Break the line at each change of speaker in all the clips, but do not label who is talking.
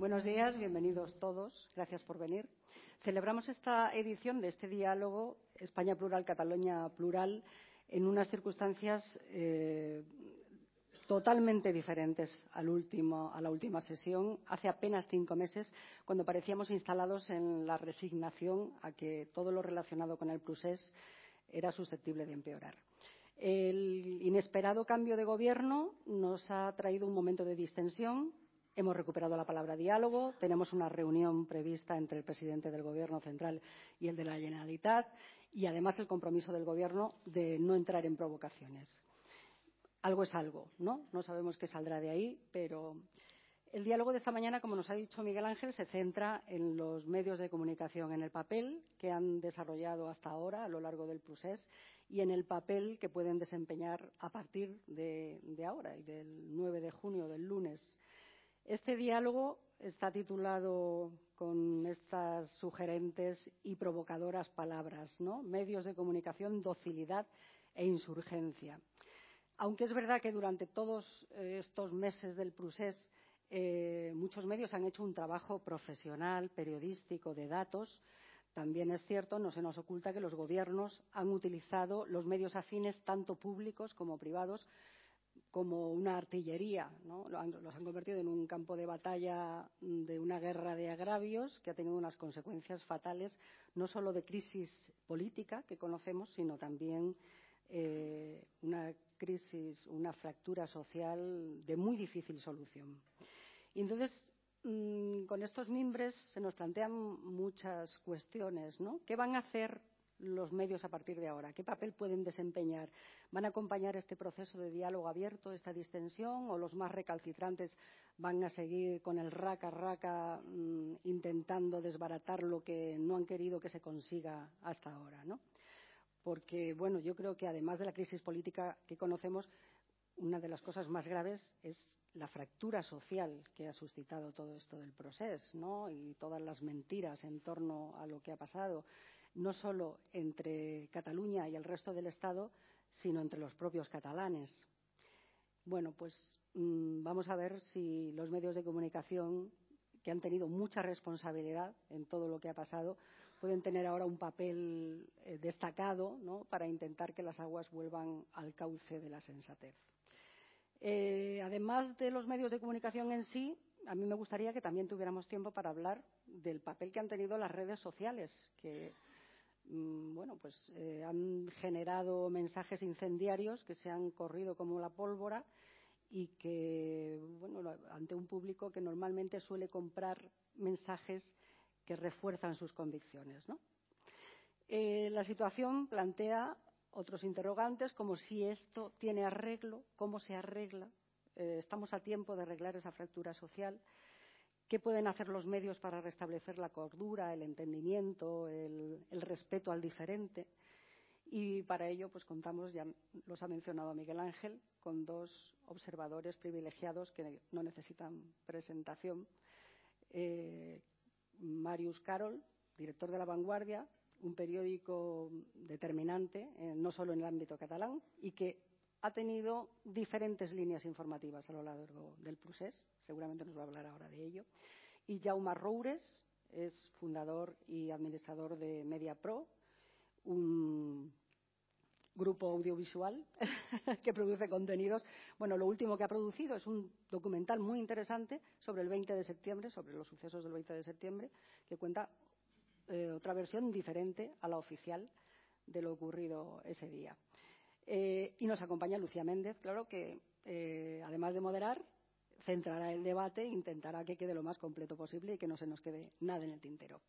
Buenos días, bienvenidos todos. Gracias por venir. Celebramos esta edición de este diálogo España Plural, Cataluña Plural en unas circunstancias eh, totalmente diferentes a la última sesión, hace apenas cinco meses, cuando parecíamos instalados en la resignación a que todo lo relacionado con el Prusés era susceptible de empeorar. El inesperado cambio de gobierno nos ha traído un momento de distensión. Hemos recuperado la palabra diálogo. Tenemos una reunión prevista entre el presidente del Gobierno central y el de la Generalitat y, además, el compromiso del Gobierno de no entrar en provocaciones. Algo es algo, ¿no? No sabemos qué saldrá de ahí, pero el diálogo de esta mañana, como nos ha dicho Miguel Ángel, se centra en los medios de comunicación, en el papel que han desarrollado hasta ahora a lo largo del procés y en el papel que pueden desempeñar a partir de, de ahora y del 9 de junio, del lunes. Este diálogo está titulado con estas sugerentes y provocadoras palabras, ¿no? Medios de comunicación, docilidad e insurgencia. Aunque es verdad que durante todos estos meses del procés eh, muchos medios han hecho un trabajo profesional, periodístico, de datos, también es cierto, no se nos oculta que los gobiernos han utilizado los medios afines, tanto públicos como privados, como una artillería. ¿no? Los han convertido en un campo de batalla de una guerra de agravios que ha tenido unas consecuencias fatales, no solo de crisis política que conocemos, sino también eh, una crisis, una fractura social de muy difícil solución. Y entonces, mmm, con estos mimbres se nos plantean muchas cuestiones, ¿no? ¿Qué van a hacer los medios a partir de ahora? ¿Qué papel pueden desempeñar? ¿Van a acompañar este proceso de diálogo abierto, esta distensión, o los más recalcitrantes van a seguir con el raca-raca mmm, intentando desbaratar lo que no han querido que se consiga hasta ahora? ¿no? Porque, bueno, yo creo que además de la crisis política que conocemos, una de las cosas más graves es la fractura social que ha suscitado todo esto del proceso, ¿no? Y todas las mentiras en torno a lo que ha pasado no solo entre Cataluña y el resto del Estado, sino entre los propios catalanes. Bueno, pues mmm, vamos a ver si los medios de comunicación, que han tenido mucha responsabilidad en todo lo que ha pasado, pueden tener ahora un papel eh, destacado para intentar que las aguas vuelvan al cauce de la sensatez. Eh, además de los medios de comunicación en sí, a mí me gustaría que también tuviéramos tiempo para hablar del papel que han tenido las redes sociales, que Mm, bueno, pues eh, han generado mensajes incendiarios que se han corrido como la pólvora y que, bueno, ante un público que normalmente suele comprar mensajes que refuerzan sus convicciones, ¿no? Eh, la situación plantea otros interrogantes, como si esto tiene arreglo, cómo se arregla. Eh, estamos a tiempo de arreglar esa fractura social. ¿Qué pueden hacer los medios para restablecer la cordura, el entendimiento, el, el respeto al diferente? Y para ello, pues contamos, ya los ha mencionado Miguel Ángel, con dos observadores privilegiados que no necesitan presentación. Eh, Marius Carol, director de La Vanguardia, un periódico determinante, eh, no solo en el ámbito catalán, y que ha tenido diferentes líneas informativas a lo largo del procés, seguramente nos va a hablar ahora de ello. Y Jaume Roures es fundador y administrador de MediaPro, un grupo audiovisual que produce contenidos. Bueno, lo último que ha producido es un documental muy interesante sobre el 20 de septiembre, sobre los sucesos del 20 de septiembre, que cuenta eh, otra versión diferente a la oficial de lo ocurrido ese día. Eh, y nos acompaña Lucía Méndez, claro que eh, además de moderar, centrará el debate e intentará que quede lo más completo posible y que no se nos quede nada en el tintero.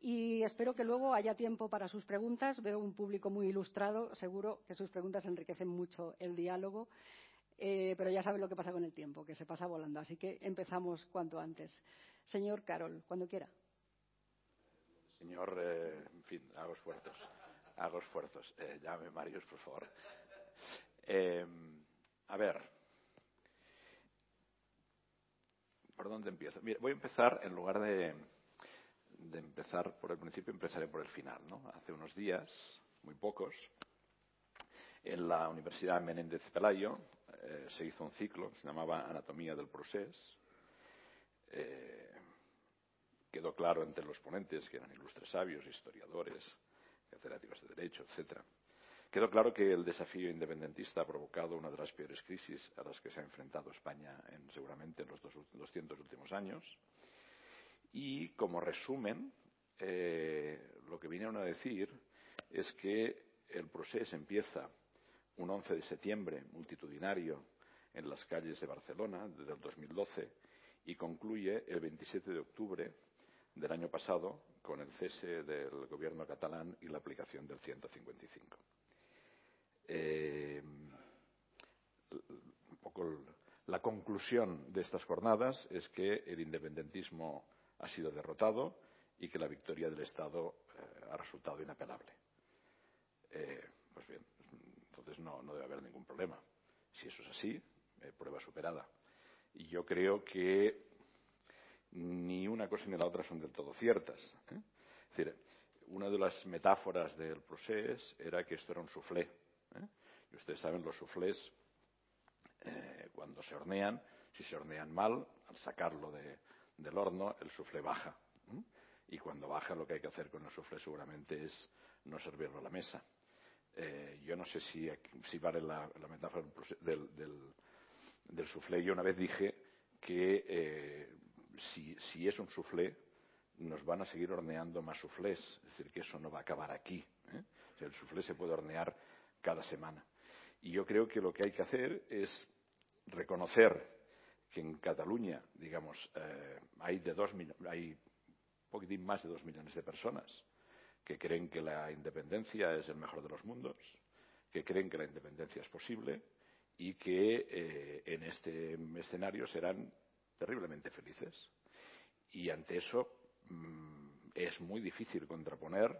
Y espero que luego haya tiempo para sus preguntas. Veo un público muy ilustrado. Seguro que sus preguntas enriquecen mucho el diálogo. Eh, pero ya saben lo que pasa con el tiempo, que se pasa volando. Así que empezamos cuanto antes. Señor Carol, cuando quiera.
Señor, en fin, hago esfuerzos. Hago esfuerzos. Llame Marius, por favor. Eh, a ver. ¿Por dónde empiezo? Mira, voy a empezar, en lugar de, empezar por el principio, empezaré por el final. ¿no? Hace unos días, muy pocos, en la Universidad Menéndez Pelayo eh, se hizo un ciclo que se llamaba Anatomía del Procés. Eh, quedó claro entre los ponentes, que eran ilustres sabios, historiadores, catedráticos de Derecho, etcétera, quedó claro que el desafío independentista ha provocado una de las peores crisis a las que se ha enfrentado España en, seguramente en los 200 últimos años. Y como resumen, eh, lo que vinieron a decir es que el proceso empieza un 11 de septiembre multitudinario en las calles de Barcelona desde el 2012 y concluye el 27 de octubre del año pasado con el cese del gobierno catalán y la aplicación del 155. Eh, un poco la conclusión de estas jornadas es que el independentismo ha sido derrotado y que la victoria del Estado eh, ha resultado inapelable. Eh, pues bien, entonces no, debe haber ningún problema. Si eso es así, prueba superada. Y yo creo que ni una cosa ni la otra son del todo ciertas. Es decir, una de las metáforas del procés era que esto era un soufflé. ¿Eh? Y ustedes saben, los soufflés, eh, cuando se hornean, si se hornean mal, al sacarlo del horno, el soufflé baja. Y cuando baja, lo que hay que hacer con el soufflé seguramente es no servirlo a la mesa. yo no sé si, vale la, metáfora del, del, del, soufflé. Yo una vez dije que si, es un soufflé, nos van a seguir horneando más soufflés. Es decir, que eso no va a acabar aquí. ¿eh? el soufflé se puede hornear cada semana. Y yo creo que lo que hay que hacer es reconocer que en Cataluña, digamos, eh, hay, de dos hay un poquitín más de dos millones de personas que creen que la independencia es el mejor de los mundos, que creen que la independencia es posible y que eh, en este escenario serán terriblemente felices. Y ante eso mm, es muy difícil contraponer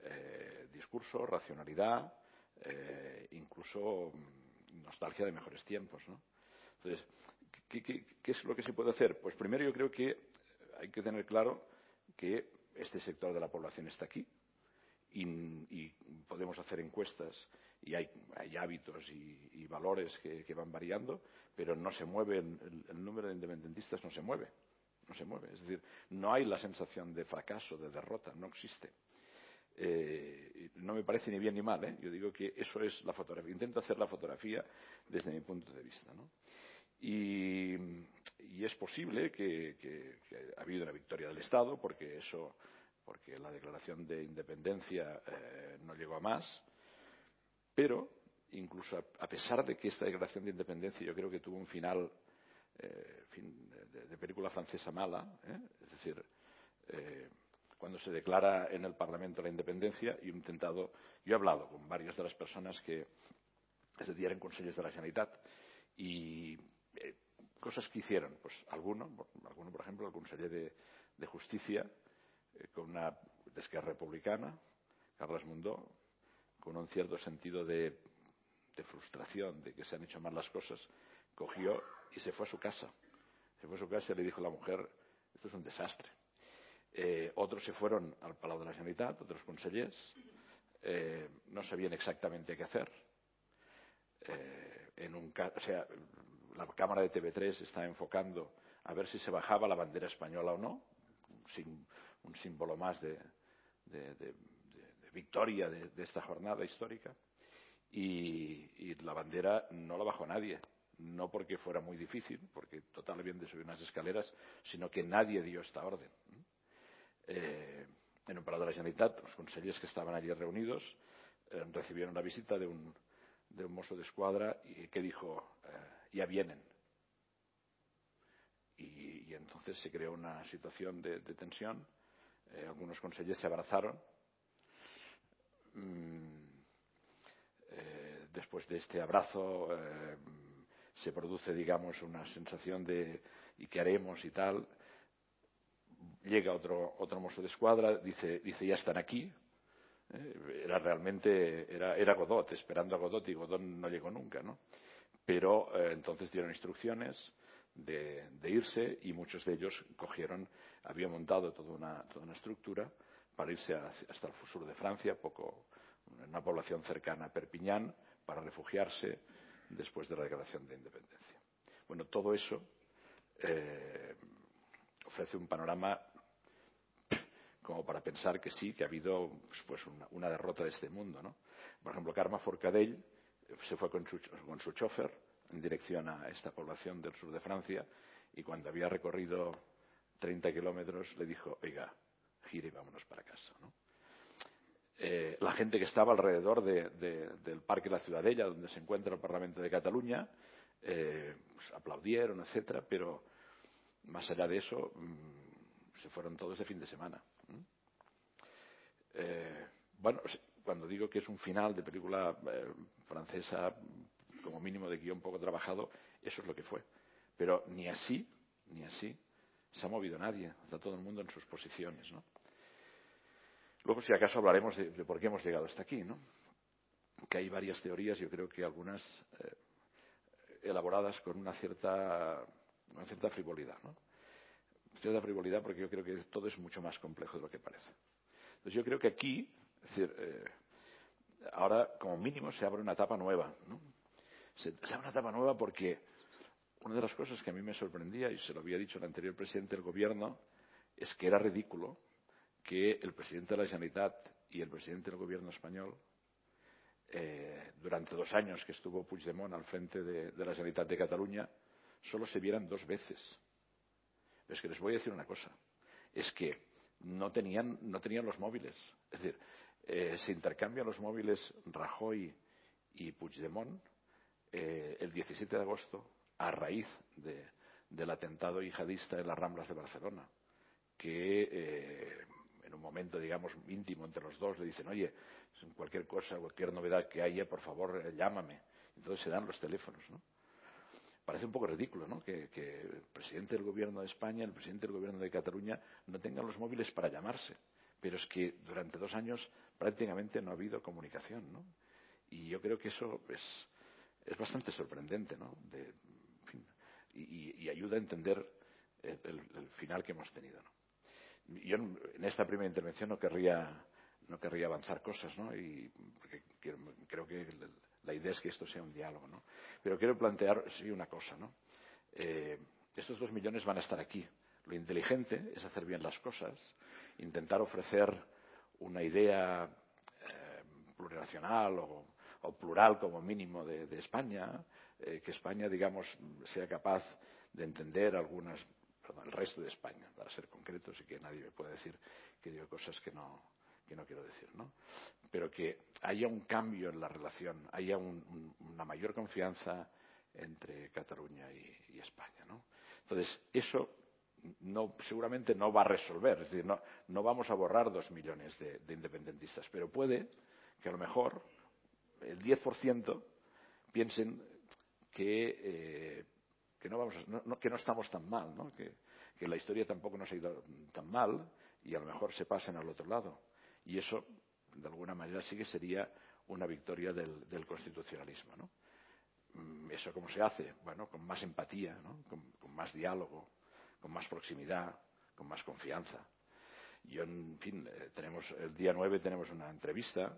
eh, discurso, racionalidad, eh, incluso mm, nostalgia de mejores tiempos. Entonces, ¿qué, es lo que se puede hacer? Pues primero yo creo que hay que tener claro que este sector de la población está aquí y, podemos hacer encuestas y hay, hábitos y, valores que, van variando, pero no se mueve, el, número de independentistas no se mueve, no se mueve. Es decir, no hay la sensación de fracaso, de derrota, no existe. Eh, no me parece ni bien ni mal, ¿eh? yo digo que eso es la fotografía. Intento hacer la fotografía desde mi punto de vista. Y, es posible que, ha habido una victoria del Estado, porque eso porque la declaración de independencia eh, no llegó a más, pero incluso a, pesar de que esta declaración de independencia yo creo que tuvo un final de, película francesa mala, es decir, cuando se declara en el Parlamento la independencia, y he intentado, yo he hablado con varias de las personas que ese día eran consejos de la Generalitat y cosas que hicieron, pues alguno, alguno por ejemplo, el conseller de Justicia, eh, con una de republicana, Carles Mundó, con un cierto sentido de, frustración de que se han hecho mal las cosas, cogió y se fue a su casa. Se fue a su casa y le dijo a la mujer, esto es un desastre. Eh, otros se fueron al Palau de la Generalitat, otros consellers, eh, no sabían exactamente qué hacer. en un, o sea, la Cámara de TV3 está enfocando a ver si se bajaba la bandera española o no, un símbolo más de, victoria de, esta jornada histórica. Y, la bandera no la bajó nadie, no porque fuera muy difícil, porque total bien de subir unas escaleras, sino que nadie dio esta orden. Eh, en un parado de la Generalitat, los consellers que estaban allí reunidos eh, recibieron la visita de un, de un mozo de escuadra y que dijo, eh, ya vienen. Y, entonces se creó una situación de tensión algunos consellers se abrazaron. Mm, después de este abrazo se produce, digamos, una sensación de ¿y qué haremos y tal? Llega otro, otro mozo de escuadra, dice, dice ya están aquí. era realmente, era, era Godot, esperando a Godot y Godot no llegó nunca, ¿no? Pero entonces dieron instrucciones de, irse y muchos de ellos cogieron, había montado toda una, toda una estructura para irse hasta el sur de Francia, poco, una población cercana a Perpiñán, para refugiarse después de la declaración de independencia. Bueno, todo eso eh, ofrece un panorama como para pensar que sí, que ha habido pues, pues una, derrota de este mundo. ¿no? Por ejemplo, Karma Forcadell eh, se fue con su, con su chofer en dirección a esta población del sur de Francia y cuando había recorrido 30 kilómetros le dijo, oiga, gire y vámonos para casa. ¿no? Eh, la gente que estaba alrededor del Parque de la Ciudadella, donde se encuentra el Parlamento de Cataluña, eh, pues, aplaudieron, etcétera, pero más allá de eso, mm, se fueron todos de fin de semana. Eh, bueno, cuando digo que es un final de película francesa, como mínimo de guion poco trabajado, eso es lo que fue. Pero ni así, ni así, se ha movido nadie, está todo el mundo en sus posiciones. Luego, si acaso, hablaremos de, por qué hemos llegado hasta aquí, ¿no? Que hay varias teorías, yo creo que algunas eh, elaboradas con una cierta, una cierta frivolidad, ¿no? Cierta frivolidad porque yo creo que todo es mucho más complejo de lo que parece. Entonces, yo creo que aquí, eh, ahora, como mínimo, se abre una etapa nueva. Se, abre una etapa nueva porque una de las cosas que a mí me sorprendía, y se lo había dicho el anterior presidente del gobierno, es que era ridículo que el presidente de la Generalitat y el presidente del gobierno español, eh, durante dos años que estuvo Puigdemont al frente de, la Generalitat de Cataluña, solo se vieran dos veces. Es que les voy a decir una cosa, es que no tenían, no tenían los móviles. Es decir, eh, se intercambian los móviles Rajoy y Puigdemont eh, el 17 de agosto a raíz del atentado yihadista en las Ramblas de Barcelona, que en un momento, digamos, íntimo entre los dos, le dicen, oye, cualquier cosa, cualquier novedad que haya, por favor, eh, llámame. Entonces se dan los teléfonos, ¿no? Parece un poco ridículo, ¿no? Que, el presidente del gobierno de España, el presidente del gobierno de Cataluña no tengan los móviles para llamarse. Pero es que durante dos años prácticamente no ha habido comunicación, ¿no? Y yo creo que eso es, bastante sorprendente, ¿no? De, y, ayuda a entender el, el final que hemos tenido, ¿no? yo en esta primera intervención no querría no querría avanzar cosas, ¿no? Y porque creo que la idea es que esto sea un diálogo, ¿no? Pero quiero plantear sí una cosa, ¿no? Eh, estos dos millones van a estar aquí. Lo inteligente es hacer bien las cosas, intentar ofrecer una idea eh, plurinacional o, plural como mínimo de, España, eh, que España, digamos, sea capaz de entender algunas perdón, el resto de España, para ser concretos y que nadie me pueda decir que digo cosas que no, que no quiero decir, ¿no? Pero que haya un cambio en la relación, haya una mayor confianza entre Cataluña y, España, ¿no? Entonces, eso no, seguramente no va a resolver, es decir, no, no vamos a borrar dos millones de, independentistas, pero puede que a lo mejor el 10% piensen que eh, que no, vamos, que no estamos tan mal, ¿no? Que, la historia tampoco nos ha ido tan mal y a lo mejor se pasen al otro lado. Y eso, de alguna manera, sí que sería una victoria del, constitucionalismo. ¿no? Mm, ¿Eso cómo se hace? Bueno, con más empatía, ¿no? con, más diálogo, con más proximidad, con más confianza. Yo, en fin, eh, tenemos, el día 9 tenemos una entrevista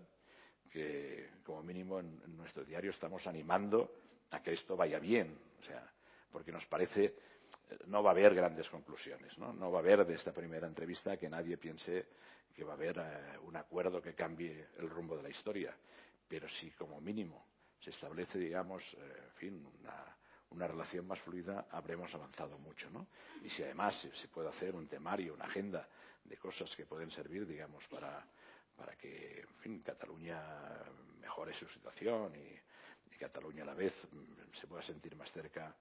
que, como mínimo, en, en nuestro diario estamos animando a que esto vaya bien. O sea, porque nos parece eh, no va a haber grandes conclusiones, ¿no? No va a haber de esta primera entrevista que nadie piense que va a haber eh, un acuerdo que cambie el rumbo de la historia, pero si como mínimo se establece, digamos, eh, en fin, una, relación más fluida, habremos avanzado mucho, ¿no? Y si además se, puede hacer un temario, una agenda de cosas que pueden servir, digamos, para, que, fin, Cataluña mejore su situación y, y Cataluña a la vez mm, se pueda sentir más cerca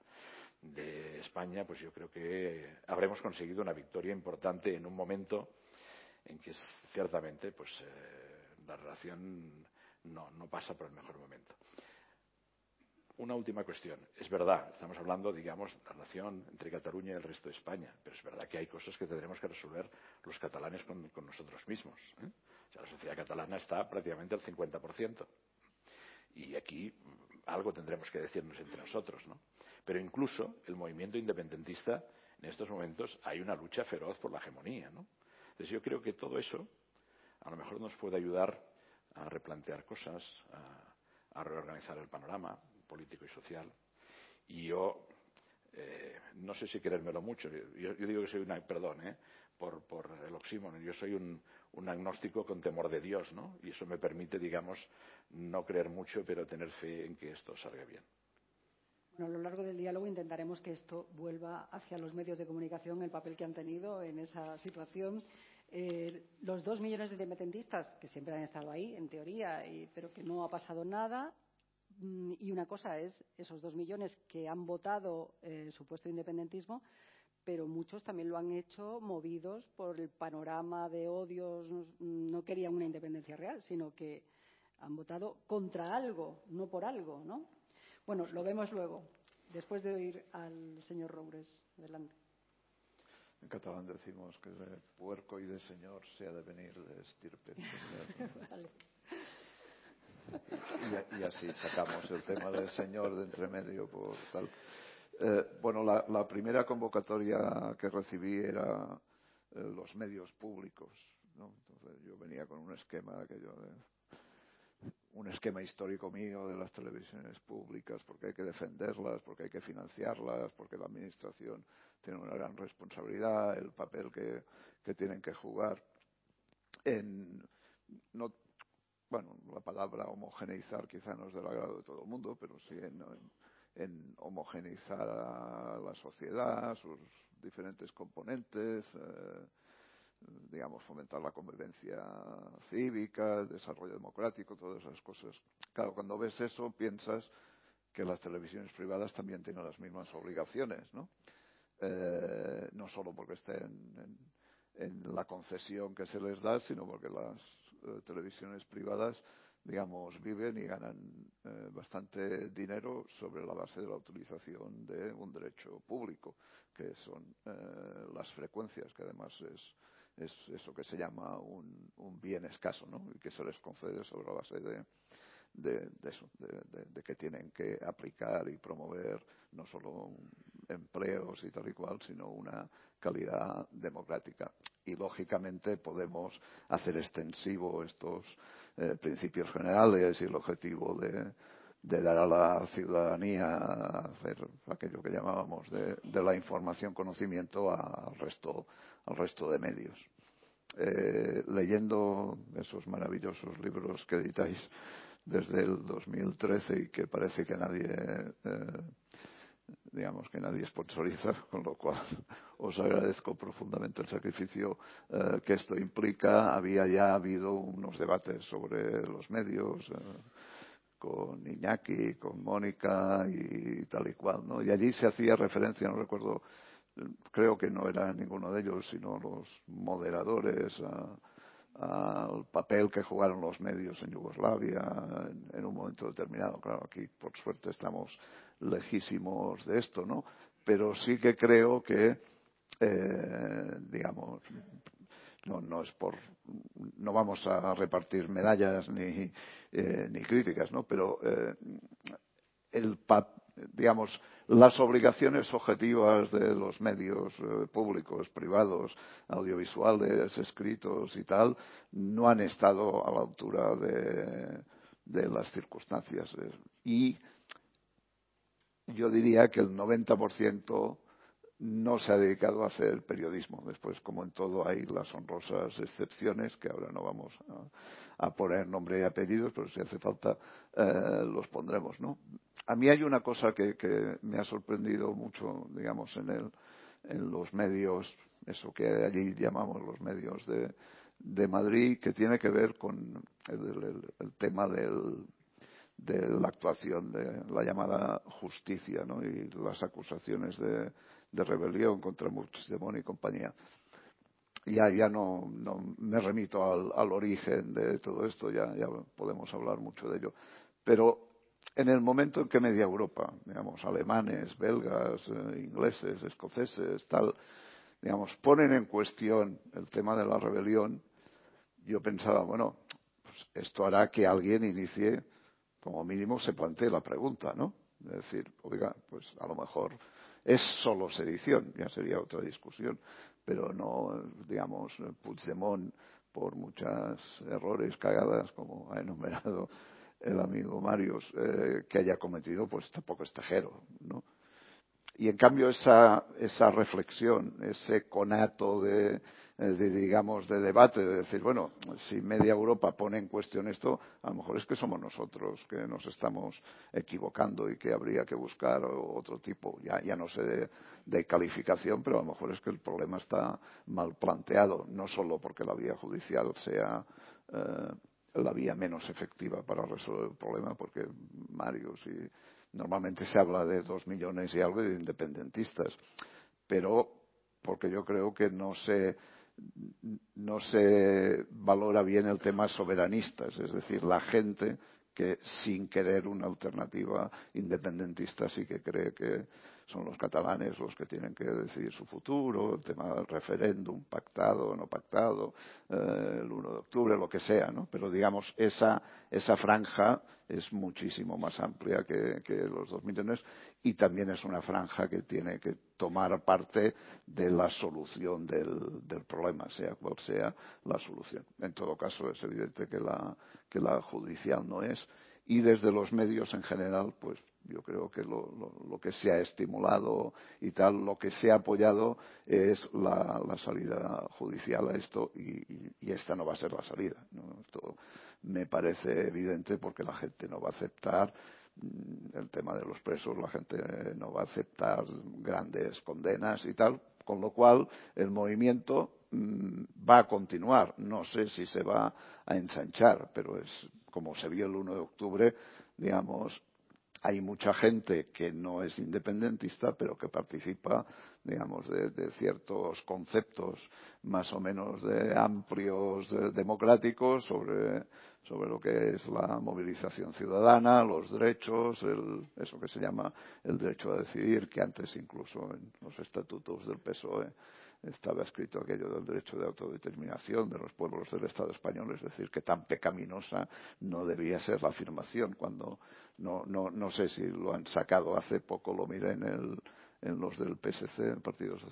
de España, pues yo creo que habremos conseguido una victoria importante en un momento en que ciertamente pues eh, la relación no, pasa por el mejor momento. Una última cuestión. Es verdad, estamos hablando, digamos, de la relación entre Cataluña y el resto de España, pero es verdad que hay cosas que tendremos que resolver los catalanes con, nosotros mismos. ¿eh? O sea, la sociedad catalana está prácticamente al 50%. Y aquí algo tendremos que decirnos entre nosotros, ¿no? Pero incluso el movimiento independentista, en estos momentos, hay una lucha feroz por la hegemonía, ¿no? Entonces yo creo que todo eso a lo mejor nos puede ayudar a replantear cosas, a, reorganizar el panorama político y social. Y yo eh, no sé si querérmelo mucho. Yo, digo que soy una, perdón, ¿eh? por, el oxímono. Yo soy un, un agnóstico con temor de Dios, ¿no? Y eso me permite, digamos, no creer mucho, pero tener fe en que esto salga bien.
A lo largo del diálogo intentaremos que esto vuelva hacia los medios de comunicación, el papel que han tenido en esa situación. Eh, los dos millones de independentistas, que siempre han estado ahí, en teoría, y, pero que no ha pasado nada. Mm, y una cosa es esos dos millones que han votado eh, supuesto independentismo, pero muchos también lo han hecho movidos por el panorama de odios. No querían una independencia real, sino que han votado contra algo, no por algo, ¿no? Bueno, lo vemos luego, después de oír al señor Roures. Adelante.
En catalán decimos que de puerco y de señor se ha de venir de estirpe. vale. y, y, así sacamos el tema del señor de entre medio por tal. Eh, bueno, la, la, primera convocatoria que recibí era eh, los medios públicos. ¿no? Entonces yo venía con un esquema aquello de un esquema histórico mío de las televisiones públicas, porque hay que defenderlas, porque hay que financiarlas, porque la Administración tiene una gran responsabilidad, el papel que, que tienen que jugar. En, no, bueno, la palabra homogeneizar quizá no es del agrado de todo el mundo, pero sí en, en, en homogeneizar a la sociedad, sus diferentes componentes. Eh, digamos, fomentar la convivencia cívica, el desarrollo democrático, todas esas cosas. Claro, cuando ves eso piensas que las televisiones privadas también tienen las mismas obligaciones, ¿no? Eh, no solo porque estén en, la concesión que se les da, sino porque las eh, televisiones privadas, digamos, viven y ganan eh, bastante dinero sobre la base de la utilización de un derecho público, que son eh, las frecuencias, que además es es eso que se llama un, bien escaso, ¿no? Y que se les concede sobre la base de, de, que tienen que aplicar y promover no solo empleos y tal y cual, sino una calidad democrática. Y lógicamente podemos hacer extensivo estos eh, principios generales y el objetivo de, de dar a la ciudadanía hacer aquello que llamábamos de, la información conocimiento al resto al resto de medios. Eh, leyendo esos maravillosos libros que editáis desde el 2013 y que parece que nadie, eh, digamos que nadie sponsoriza, con lo cual os agradezco profundamente el sacrificio eh, que esto implica. Había ya habido unos debates sobre los medios eh, con Iñaki, con Mónica y tal y cual, ¿no? Y allí se hacía referencia, no recuerdo creo que no era ninguno de ellos, sino los moderadores, al papel que jugaron los medios en Yugoslavia en, un momento determinado. Claro, aquí por suerte estamos lejísimos de esto, ¿no? Pero sí que creo que, eh, digamos, no, no es por, no vamos a repartir medallas ni, eh, ni críticas, ¿no? Pero eh, el, digamos, las obligaciones objetivas de los medios eh, públicos, privados, audiovisuales, escritos y tal, no han estado a la altura de, de las circunstancias. Y yo diría que el 90% no se ha dedicado a hacer periodismo. Después, como en todo, hay las honrosas excepciones, que ahora no vamos a, poner nombre y apellidos, pero si hace falta eh, los pondremos, ¿no? A mí hay una cosa que, que me ha sorprendido mucho, digamos, en, el, en los medios, eso que allí llamamos los medios de, de Madrid, que tiene que ver con el, el, el tema del, de la actuación de la llamada justicia ¿no? y las acusaciones de, de rebelión contra Puigdemont y compañía. Ya, ya no, no me remito al, al, origen de todo esto, ya, ya podemos hablar mucho de ello. Pero en el momento en que media Europa, digamos, alemanes, belgas, eh, ingleses, escoceses, tal, digamos, ponen en cuestión el tema de la rebelión, yo pensaba, bueno, pues esto hará que alguien inicie, como mínimo se plantee la pregunta, ¿no? Es decir, oiga, pues a lo mejor es solo sedición, ya sería otra discusión, pero no, digamos, Puigdemont, por muchos errores, cagadas, como ha enumerado el amigo Marius, eh, que haya cometido, pues tampoco es tejero, ¿no? y en cambio esa, esa reflexión, ese conato de, de, digamos, de debate, de decir, bueno, si media Europa pone en cuestión esto, a lo mejor es que somos nosotros que nos estamos equivocando y que habría que buscar otro tipo, ya, ya no sé de, calificación, pero a lo mejor es que el problema está mal planteado, no solo porque la vía judicial sea eh, la vía menos efectiva para resolver el problema, porque Marius y normalmente se habla de dos millones y algo de independentistas, pero porque yo creo que no se no se valora bien el tema soberanistas, es decir, la gente que sin querer una alternativa independentista sí que cree que son los catalanes los que tienen que decidir su futuro, el tema del referéndum, pactado o no pactado, eh, el 1 de octubre, lo que sea, ¿no? Pero digamos, esa, esa franja es muchísimo más amplia que, que los dos millones y también es una franja que tiene que tomar parte de la solución del, problema, sea cual sea la solución. En todo caso, es evidente que la, que la judicial no es y desde los medios en general, pues yo creo que lo, que se ha estimulado y tal, lo que se ha apoyado es la, salida judicial a esto y, esta no va a ser la salida. Esto me parece evidente porque la gente no va a aceptar el tema de los presos, la gente no va a aceptar grandes condenas y tal, con lo cual el movimiento mmm, va a continuar. No sé si se va a ensanchar, pero es como se vio el 1 de octubre, digamos, hay mucha gente que no es independentista, pero que participa, digamos, de, ciertos conceptos más o menos de amplios de, democráticos sobre, sobre lo que es la movilización ciudadana, los derechos, el, eso que se llama el derecho a decidir, que antes incluso en los estatutos del PSOE estaba escrito aquello del derecho de autodeterminación de los pueblos del Estado español, es decir, que tan pecaminosa no debía ser la afirmación cuando no, no, no sé si lo han sacado hace poco, lo miré en el en los del PSC, en partidos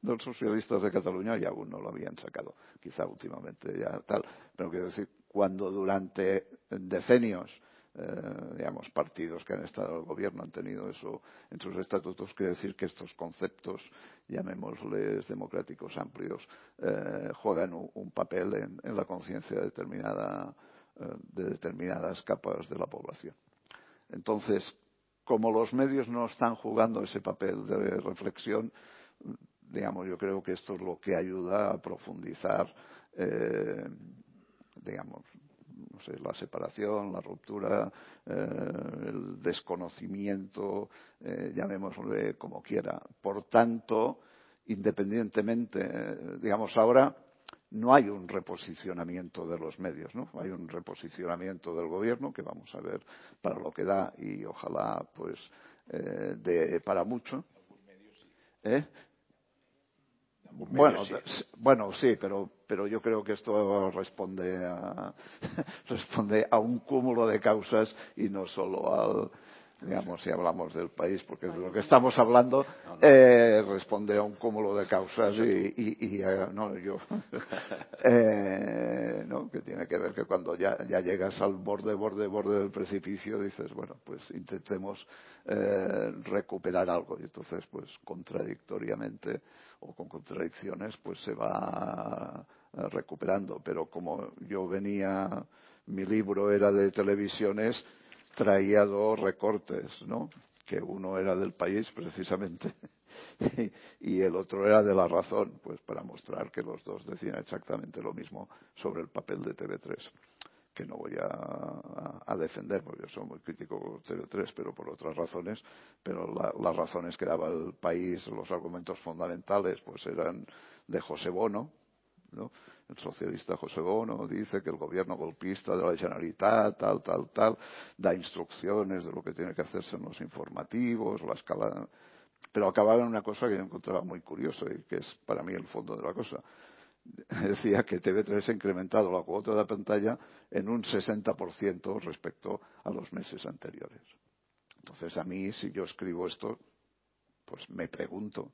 de los socialistas de Cataluña, y aún no lo habían sacado, quizá últimamente ya tal. Pero quiero decir, cuando durante decenios eh, digamos, partidos que han estado en el gobierno han tenido eso en sus estatutos, quiere decir que estos conceptos, llamémosles democráticos amplios, eh, juegan un, papel en, la conciencia determinada, eh, de determinadas capas de la población. Entonces, como los medios no están jugando ese papel de reflexión, digamos, yo creo que esto es lo que ayuda a profundizar, digamos, no sé, la separación, la ruptura, eh, el desconocimiento, eh, llamémosle como quiera. Por tanto, independientemente, digamos, ahora no hay un reposicionamiento de los medios, ¿no? Hay un reposicionamiento del gobierno que vamos a ver para lo que da y ojalá, pues, eh, de, para mucho. ¿Eh? Bueno, sí. bueno, sí, pero, pero yo creo que esto responde a, responde a un cúmulo de causas y no solo al, digamos, si hablamos del país, porque de lo que estamos hablando eh, responde a un cúmulo de causas y, y, y eh, no, yo, eh, ¿no? que tiene que ver que cuando ya, ya llegas al borde, borde, borde del precipicio dices, bueno, pues intentemos eh, recuperar algo y entonces, pues contradictoriamente o con contradicciones, pues se va recuperando. Pero como yo venía, mi libro era de televisiones, traía dos recortes, ¿no? Que uno era del país, precisamente, y el otro era de la razón, pues para mostrar que los dos decían exactamente lo mismo sobre el papel de TV3, que no voy a, defender, porque yo soy muy crítico de TV3, pero por otras razones, pero la, las razones que daba el país, los argumentos fundamentales, pues eran de José Bono, ¿no? El socialista José Bono dice que el gobierno golpista de la Generalitat, tal, tal, tal, da instrucciones de lo que tiene que hacerse en los informativos, la escala. Pero acababa en una cosa que yo encontraba muy curiosa y que es para mí el fondo de la cosa. Decía que TV3 ha incrementado la cuota de pantalla en un 60% respecto a los meses anteriores. Entonces, a mí, si yo escribo esto, pues me pregunto,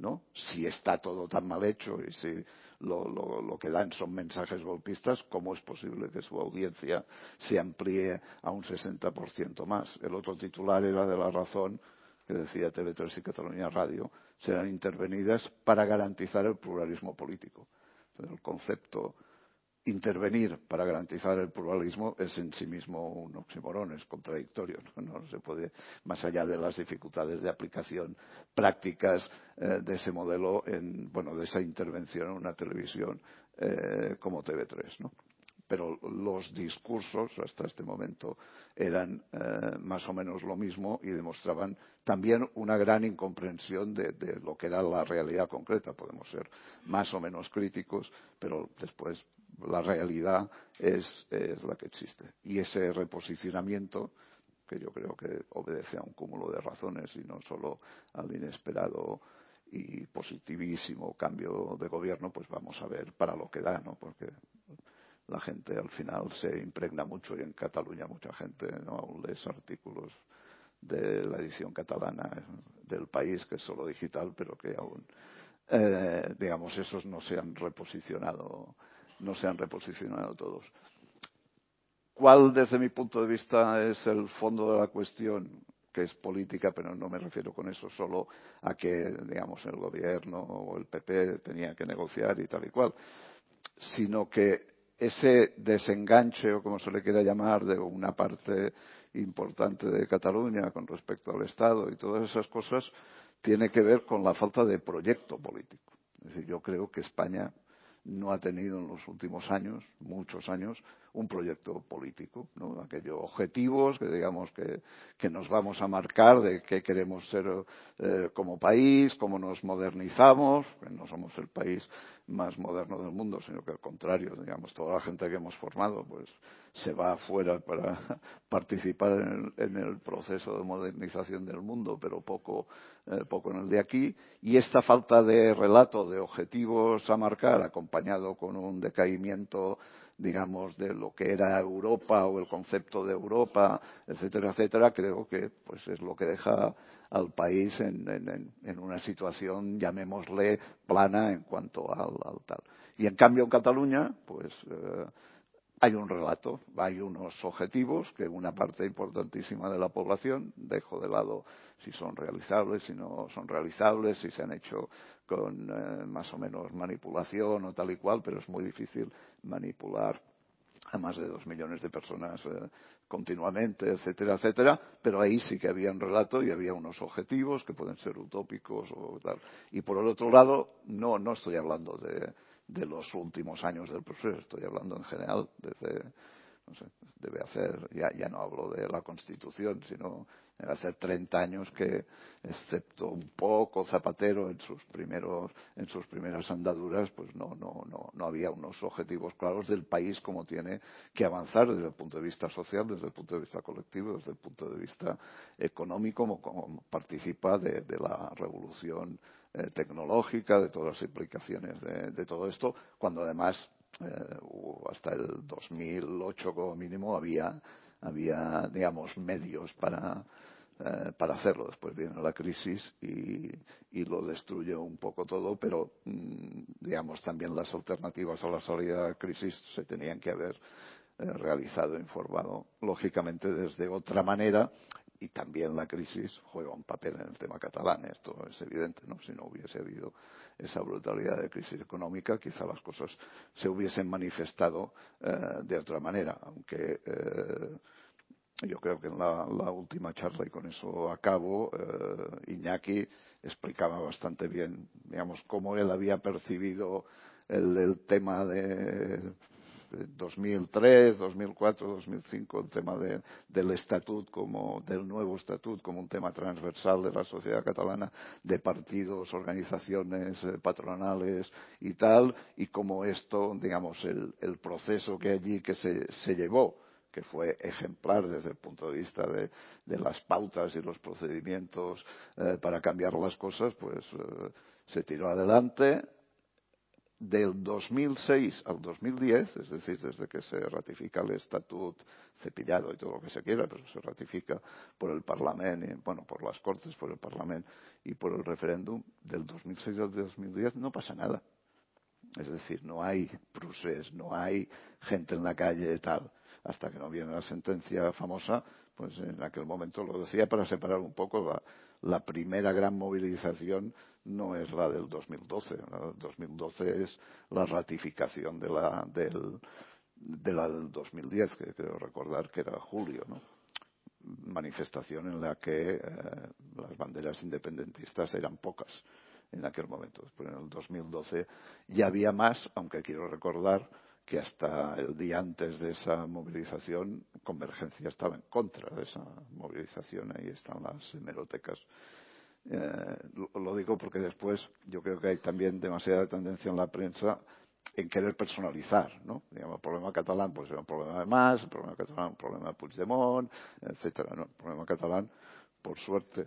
¿no? Si está todo tan mal hecho y si lo, lo, que dan son mensajes golpistas, ¿cómo es posible que su audiencia se amplíe a un 60% más? El otro titular era de la razón que decía TV3 y Cataluña Radio serán intervenidas para garantizar el pluralismo político. el concepto intervenir para garantizar el pluralismo es en sí mismo un oxímoron, es contradictorio. ¿no? se puede, más allá de las dificultades de aplicación prácticas eh, de ese modelo, en, bueno, de esa intervención en una televisión eh, como TV3. ¿no? pero los discursos hasta este momento eran eh, más o menos lo mismo y demostraban también una gran incomprensión de, lo que era la realidad concreta. Podemos ser más o menos críticos, pero después la realidad es, la que existe. Y ese reposicionamiento, que yo creo que obedece a un cúmulo de razones y no solo al inesperado y positivísimo cambio de gobierno, pues vamos a ver para lo que da, ¿no? Porque la gente al final se impregna mucho y en Cataluña mucha gente no aún lees artículos de la edición catalana del país que es solo digital pero que aún eh, digamos esos no se han reposicionado no se han reposicionado todos cuál desde mi punto de vista es el fondo de la cuestión que es política, pero no me refiero con eso solo a que, digamos, el gobierno o el PP tenía que negociar y tal y cual, sino que ese desenganche, o como se le quiera llamar, de una parte importante de Cataluña con respecto al Estado y todas esas cosas, tiene que ver con la falta de proyecto político. Es decir, yo creo que España no ha tenido en los últimos años, muchos años, un proyecto político, ¿no? aquellos objetivos que digamos que, que, nos vamos a marcar de qué queremos ser eh, como país, cómo nos modernizamos, no somos el país más moderno del mundo, sino que al contrario, digamos, toda la gente que hemos formado, pues se va afuera para participar en el, en el proceso de modernización del mundo, pero poco, eh, poco en el de aquí. Y esta falta de relato, de objetivos a marcar, acompañado con un decaimiento digamos, de lo que era Europa o el concepto de Europa, etcétera, etcétera, creo que pues es lo que deja al país en, en, en una situación, llamémosle, plana en cuanto al, tal. Y en cambio en Cataluña, pues eh, hay un relato, hay unos objetivos que una parte importantísima de la población, dejo de lado si son realizables, si no son realizables, si se han hecho con eh, más o menos manipulación o tal y cual, pero es muy difícil manipular a más de dos millones de personas eh, continuamente, etcétera, etcétera, pero ahí sí que había un relato y había unos objetivos que pueden ser utópicos o tal. Y por el otro lado, no, no estoy hablando de, de los últimos años del proceso. Estoy hablando en general desde, no sé, debe hacer, ya, ya no hablo de la Constitución, sino debe hacer 30 años que, excepto un poco Zapatero en sus primeros, en sus primeras andaduras, pues no, no, no, no había unos objetivos claros del país como tiene que avanzar desde el punto de vista social, desde el punto de vista colectivo, desde el punto de vista económico, como, participa de la revolución eh, tecnológica, de todas las implicaciones de, todo esto, cuando además eh, hasta el 2008 como mínimo había, había digamos, medios para, eh, para hacerlo. Después viene la crisis y, lo destruye un poco todo, pero mm, digamos también las alternativas a la salida de la crisis se tenían que haber realizado informado lógicamente desde otra manera y también la crisis juega un papel en el tema catalán. Esto es evidente, ¿no? Si no hubiese habido esa brutalidad de crisis económica, quizá las cosas se hubiesen manifestado eh, de otra manera. Aunque eh, yo creo que en la, última charla, y con eso acabo, eh, Iñaki explicaba bastante bien, digamos, cómo él había percibido el tema de 2003, 2004, 2005, el tema del estatut como del nuevo estatut como un tema transversal de la sociedad catalana, de partidos, organizaciones eh, patronales y tal, y como esto, digamos, el, proceso que allí que se, se llevó que fue ejemplar desde el punto de vista de, las pautas y los procedimientos eh, para cambiar las cosas, pues eh, se tiró adelante del 2006 al 2010, es decir, desde que se ratifica el estatut cepillado y todo lo que se quiera, pero se ratifica por el Parlamento, bueno, por las Cortes, por el Parlamento y por el referéndum, del 2006 al 2010 no pasa nada. Es decir, no hay procés, no hay gente en la calle tal, hasta que no viene la sentencia famosa, pues en aquel momento lo decía para separar un poco la primera gran movilización no es la del 2012. La del 2012 es la ratificación de la del, de la del 2010, que creo recordar que era julio, ¿no? Manifestación en la que eh, las banderas independentistas eran pocas en aquel momento. Después, en el 2012 ya había más, aunque quiero recordar que hasta el día antes de esa movilización Convergencia estaba en contra de esa movilización. Ahí están las hemerotecas. Eh, lo, digo porque después yo creo que hay también demasiada tendencia en la prensa en querer personalizar, ¿no? Digamos, el problema catalán pues era un problema de más, el problema catalán un problema de Puigdemont, etcétera, ¿no? El problema catalán, por suerte,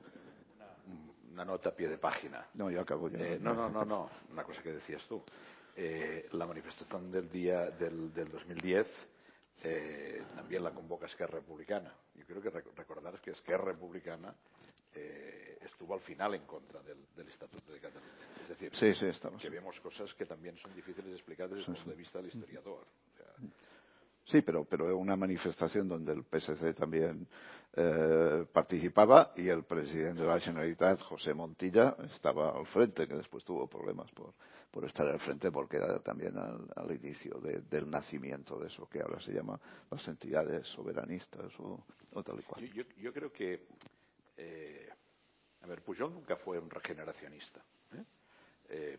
una nota a pie de página.
No, yo acabo ya.
Eh, no, no, no, no. Una cosa que decías tú. Eh, la manifestación del día del, del 2010 eh, también la convoca Esquerra Republicana. Yo creo que recordar que Esquerra Republicana eh, estuvo al final en contra del, del, Estatuto de Cataluña. Es decir,
sí, sí, estamos.
que vemos cosas que también son difíciles de explicar desde el punto de vista del historiador. O sea,
Sí, pero, pero una manifestación donde el PSC también eh, participaba y el presidente de la Generalitat, José Montilla, estaba al frente, que después tuvo problemas por, por estar al frente porque era también al, al inicio de, del nacimiento de eso que ahora se llama las entidades soberanistas o, o tal y cual.
Yo, yo, yo creo que, eh, a ver, Pujol nunca fue un regeneracionista. ¿eh? Eh,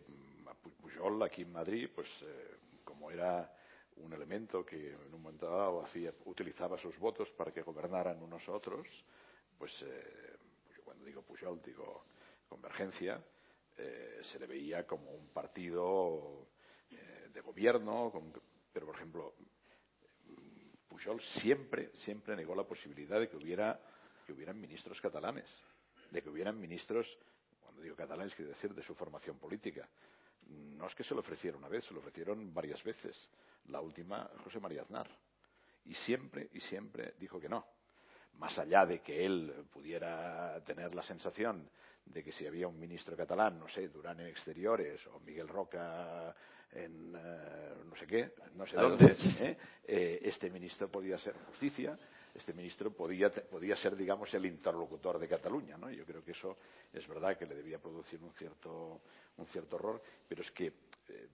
Pujol aquí en Madrid, pues eh, como era un elemento que en un momento dado hacía, utilizaba sus votos para que gobernaran unos otros, pues eh, cuando digo Pujol digo Convergencia, se le veía como un partido de gobierno, pero por ejemplo Pujol siempre, siempre negó la posibilidad de que hubiera que hubieran ministros catalanes, de que hubieran ministros, cuando digo catalanes quiero decir de su formación política. No es que se lo ofreciera una vez, se lo ofrecieron varias veces la última José María Aznar. Y siempre, y siempre dijo que no. Más allá de que él pudiera tener la sensación de que si había un ministro catalán, no sé, Durán en Exteriores o Miguel Roca en eh, no sé qué, no sé dónde, ¿eh? Eh, este ministro podía ser justicia, este ministro podía, podía ser, digamos, el interlocutor de Cataluña, ¿no? Yo creo que eso es verdad que le debía producir un cierto, un cierto horror, pero es que eh,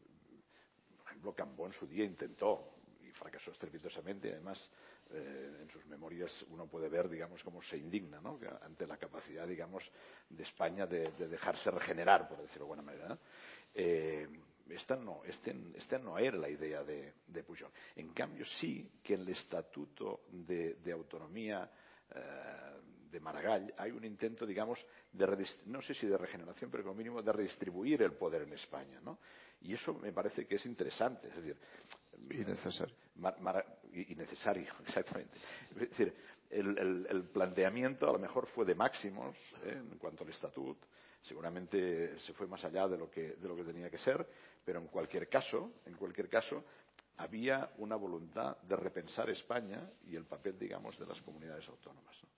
ejemplo, Cambó en su día intentó y fracasó estrepitosamente. Además, eh, en sus memorias uno puede ver, digamos, cómo se indigna ¿no? ante la capacidad, digamos, de España de, de dejarse regenerar, por decirlo de alguna manera. Eh, esta no, este, esta no era la idea de, de Pujol. En cambio, sí que en el Estatuto de, de Autonomía eh, de Maragall hay un intento, digamos, de no sé si de regeneración, pero como mínimo de redistribuir el poder en España, ¿no? Y eso me parece que es interesante, es decir,
y necesario.
Mar, mar, y, necesario, exactamente. Es decir, el, el, el, planteamiento a lo mejor fue de máximos ¿eh? en cuanto al estatut, seguramente se fue más allá de lo que de lo que tenía que ser, pero en cualquier caso, en cualquier caso había una voluntad de repensar España y el papel, digamos, de las comunidades autónomas. ¿no?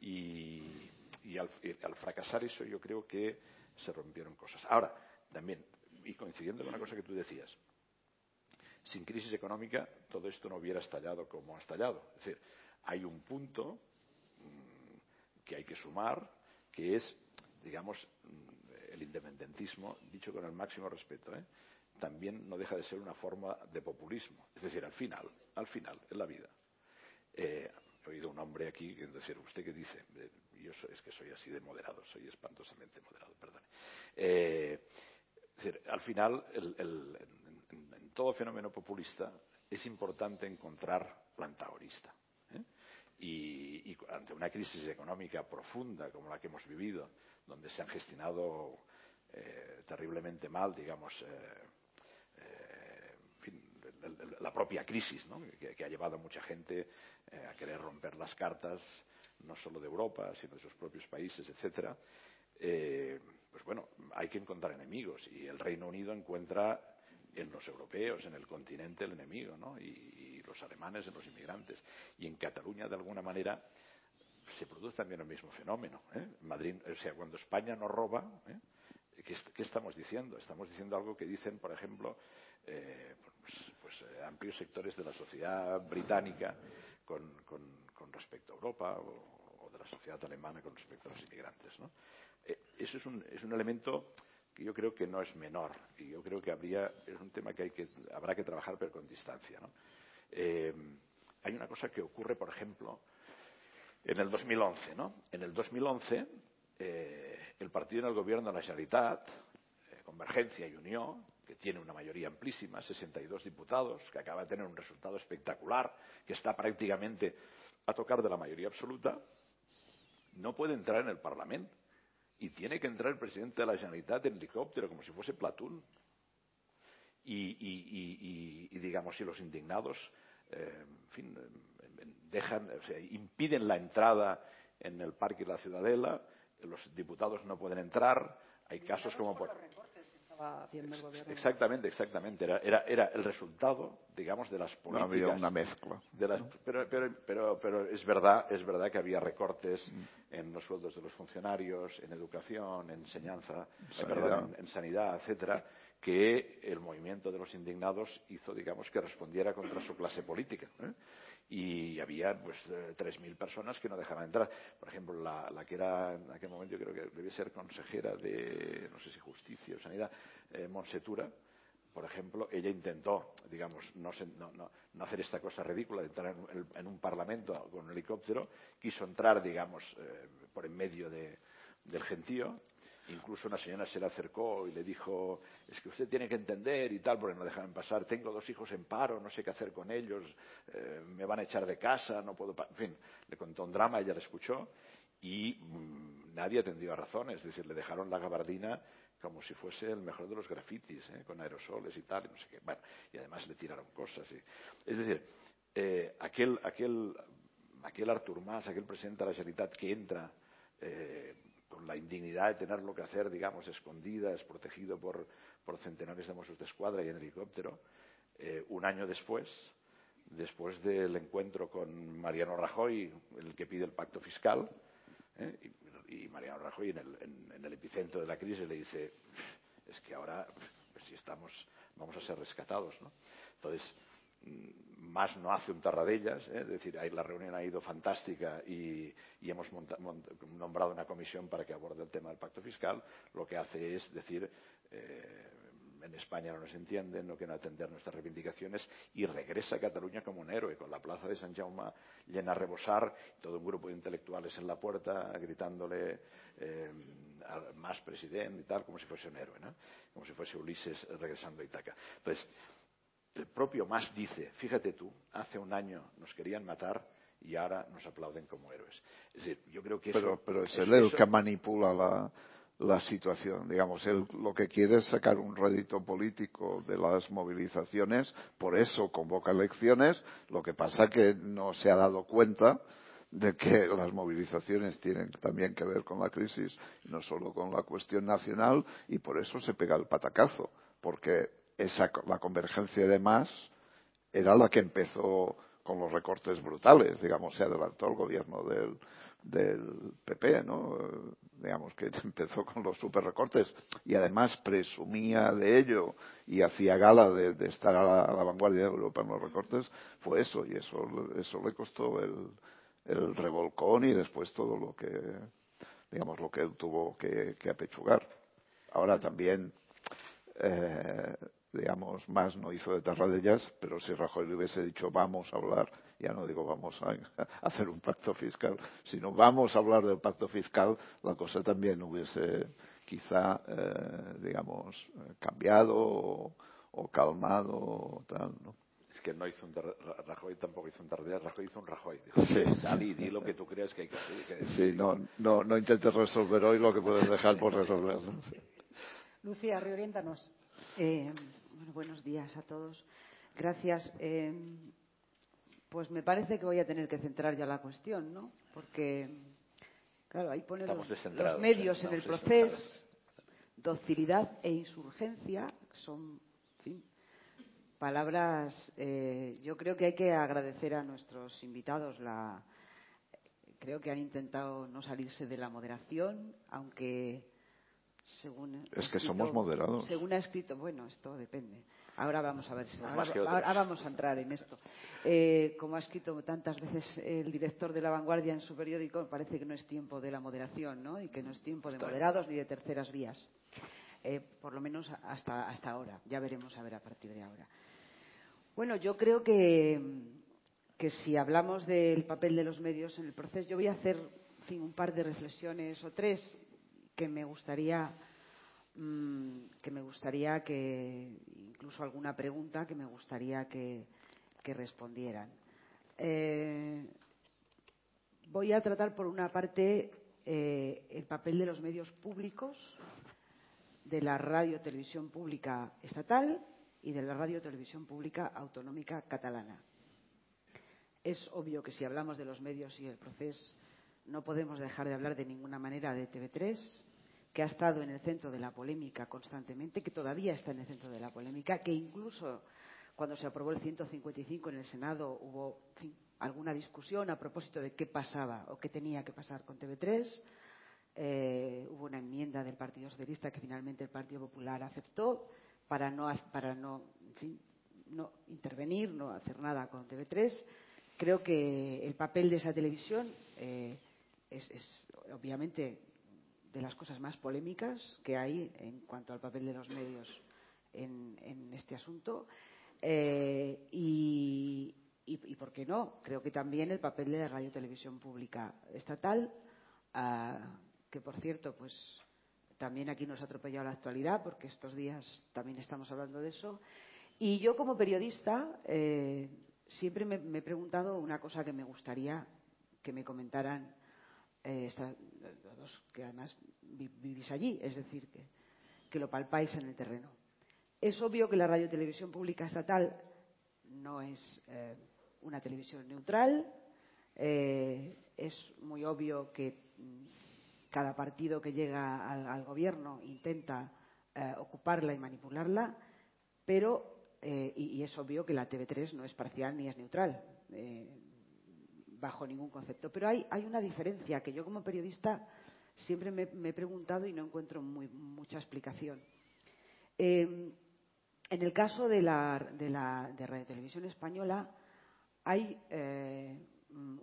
Y, y, al, fracasar eso yo creo que se rompieron cosas. Ahora, también, y coincidiendo con una cosa que tú decías, sin crisis económica todo esto no hubiera estallado como ha estallado. Es decir, hay un punto mmm, que hay que sumar, que es, digamos, el independentismo, dicho con el máximo respeto, ¿eh? también no deja de ser una forma de populismo. Es decir, al final, al final, en la vida. Eh, he oído un hombre aquí decir, ¿usted qué dice? Yo soy, es que soy así de moderado, soy espantosamente moderado, perdón. Eh, al final, en, en, todo fenómeno populista es importante encontrar la antagonista. ¿Eh? Y, ante una crisis económica profunda como la que hemos vivido, donde se han gestionado eh, terriblemente mal, digamos, eh, la propia crisis, que, ha llevado a mucha gente eh, a querer romper las cartas, no solo de Europa, sino de sus propios países, etcétera. Eh, pues bueno, hay que encontrar enemigos y el Reino Unido encuentra en los europeos, en el continente, el enemigo, ¿no? Y los alemanes en los inmigrantes. Y en Cataluña, de alguna manera, se produce también el mismo fenómeno. ¿eh? Madrid, o sea, cuando España nos roba, ¿eh? ¿qué, ¿qué, estamos diciendo? Estamos diciendo algo que dicen, por ejemplo, eh, pues, pues eh, amplios sectores de la sociedad británica con, respecto a Europa o, de la sociedad alemana con respecto a los inmigrantes. eso es un, es un elemento que yo creo que no es menor y yo creo que habría es un tema que, hay que habrá que trabajar pero con distancia. Eh, hay una cosa que ocurre, por ejemplo, en el 2011. ¿no? En el 2011 el partido en el gobierno de la Generalitat, Convergencia y Unión, que tiene una mayoría amplísima, 62 diputados, que acaba de tener un resultado espectacular, que está prácticamente a tocar de la mayoría absoluta, no puede entrar en el Parlamento. Y tiene que entrar el presidente de la Generalitat en helicóptero, como si fuese Platón. Y, digamos, si los indignados, eh, en fin, dejan, impiden la entrada en el Parque de la Ciudadela, los diputados no pueden entrar, hay casos como por Exactamente, exactamente. Era, era, era, el resultado, digamos, de las políticas.
No había una mezcla.
pero, pero, pero, pero, es verdad, es verdad que había recortes mm. en los sueldos de los funcionarios, en educación, en enseñanza, sanidad. en, sanidad, etcétera, que el movimiento de los indignados hizo, digamos, que respondiera contra su clase política. ¿eh? y había pues 3.000 eh, personas que no dejaban entrar. Por ejemplo, la, que era en aquel momento yo creo que debía ser consejera de, no sé si justicia o sanidad, eh, Monsetura, por ejemplo, ella intentó, digamos, no, no, no, hacer esta cosa ridícula de entrar en, un parlamento con un helicóptero, quiso entrar, digamos, por en medio de, del gentío Incluso una señora se le acercó y le dijo, es que usted tiene que entender y tal, porque no dejaban pasar. Tengo dos hijos en paro, no sé qué hacer con ellos, eh, me van a echar de casa, no puedo... En fin, le contó un drama, ella le escuchó y mm, nadie atendió a razones. Es decir, le dejaron la gabardina como si fuese el mejor de los grafitis, ¿eh? con aerosoles y tal, y no sé qué. Bueno, y además le tiraron cosas. Es decir, eh, aquel, aquel, aquel Artur Mas, aquel presidente de la Generalitat que entra con la indignidad de tenerlo que hacer, digamos, escondidas, protegido por, por centenares de Mossos de Escuadra y en helicóptero, eh, un año después, después del encuentro con Mariano Rajoy, el que pide el pacto fiscal, eh, y, Mariano Rajoy en el, en el, epicentro de la crisis le dice, es que ahora, pues, si estamos, vamos a ser rescatados, ¿no? Entonces, más no hace un tarradellas, ¿eh? es decir, la reunión ha ido fantástica y, hemos nombrado una comisión para que aborde el tema del pacto fiscal, lo que hace es decir, eh, en España no nos entienden, no quieren atender nuestras reivindicaciones y regresa a Cataluña como un héroe, con la plaza de San Jaume llena a rebosar, todo un grupo de intelectuales en la puerta gritándole eh, más presidente y tal, como si fuese un héroe, ¿no? como si fuese Ulises regresando a Itaca. Entonces, el propio Mas dice, fíjate tú, hace un año nos querían matar y ahora nos aplauden como héroes. Es decir, yo creo que
pero, pero es él el que manipula la, situación. Digamos, él lo que quiere es sacar un rédito político de las movilizaciones, por eso convoca elecciones. Lo que pasa que no se ha dado cuenta de que las movilizaciones tienen también que ver con la crisis, no solo con la cuestión nacional, y por eso se pega el patacazo, porque esa, la convergencia de más era la que empezó con los recortes brutales, digamos, se adelantó el gobierno del, del PP, ¿no? Digamos que empezó con los super recortes y además presumía de ello y hacía gala de, estar a la, vanguardia de Europa en los recortes, fue eso y eso, eso le costó el, el revolcón y después todo lo que, digamos, lo que él tuvo que, que apechugar. Ahora también eh, digamos, más no hizo de Tarradellas, pero si Rajoy le hubiese dicho vamos a hablar, ya no digo vamos a, hacer un pacto fiscal, sino vamos a hablar del pacto fiscal, la cosa también hubiese quizá, eh, digamos, cambiado o, calmado o tal, ¿no?
Es que no hizo un Rajoy tampoco hizo un Tarradellas, Rajoy hizo un Rajoy. sí. di lo que tú creas que hay que hacer.
Sí, no, no, no intentes resolver hoy lo que puedes dejar por resolver.
Lucía, reoriéntanos.
Eh, bueno, buenos días a todos. Gracias. Eh, pues me parece que voy a tener que centrar ya la cuestión, ¿no? Porque, claro, ahí pone los, medios en el proceso, docilidad e insurgencia, son, en fin, palabras. Eh, yo creo que hay que agradecer a nuestros invitados la. Creo que han intentado no salirse de la moderación, aunque según
es que somos moderados.
Según ha escrito, bueno, esto depende. Ahora vamos a ver, ahora, vamos a entrar en esto. Eh, como ha escrito tantas veces el director de La Vanguardia en su periódico, parece que no es tiempo de la moderación, ¿no? Y que no es tiempo de moderados ni de terceras vías. Eh, por lo menos hasta, hasta ahora. Ya veremos a ver a partir de ahora. Bueno, yo creo que, que si hablamos del papel de los medios en el proceso, yo voy a hacer un par de reflexiones o tres que me gustaría mm, que me gustaría que incluso alguna pregunta que me gustaría que, respondieran. Eh, voy a tratar por una parte eh, el papel de los medios públicos de la radio televisión pública estatal y de la radio televisión pública autonómica catalana. Es obvio que si hablamos de los medios y el proceso, no podemos dejar de hablar de ninguna manera de TV3, que ha estado en el centro de la polémica constantemente, que todavía está en el centro de la polémica, que incluso cuando se aprobó el 155 en el Senado hubo alguna discusión a propósito de qué pasaba o qué tenía que pasar con TV3 eh, hubo una enmienda del Partido Socialista que finalmente el Partido Popular aceptó para no, para no, no intervenir, no hacer nada con TV3. Creo que el papel de esa televisión eh, es, obviamente de las cosas más polémicas que hay en cuanto al papel de los medios en, este asunto. Eh, y, y, ¿por qué no? Creo que también el papel de la radio televisión pública estatal, ah, que por cierto, pues también aquí nos ha atropellado la actualidad, porque estos días también estamos hablando de eso. Y yo como periodista eh, siempre me, he preguntado una cosa que me gustaría que me comentaran eh, dos que además vivís allí, es decir, que, que lo palpáis en el terreno. Es obvio que la radio televisión pública estatal no es eh, una televisión neutral. es muy obvio que cada partido que llega al, gobierno intenta eh, ocuparla y manipularla, pero, eh, y, es obvio que la TV3 no es parcial ni es neutral, eh, bajo ningún concepto. Pero hay, hay, una diferencia que yo como periodista siempre me, he preguntado y no encuentro mucha explicación. en el caso de la, de la de Radio Televisión Española hay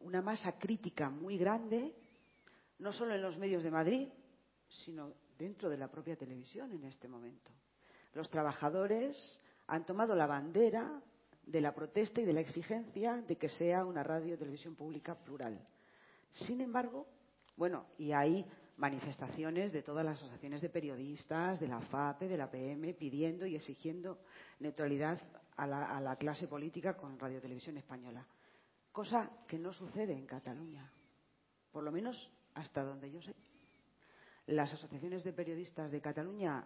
una masa crítica muy grande no solo en los medios de Madrid, sino dentro de la propia televisión en este momento. Los trabajadores han tomado la bandera de la protesta y de la exigencia de que sea una radio televisión pública plural. Sin embargo, bueno, y hay manifestaciones de todas las asociaciones de periodistas, de la FAPE, de la PM, pidiendo y exigiendo neutralidad a la, a la clase política con Radio Televisión Española. Cosa que no sucede en Cataluña. Por lo menos hasta donde yo sé. Las asociaciones de periodistas de Cataluña,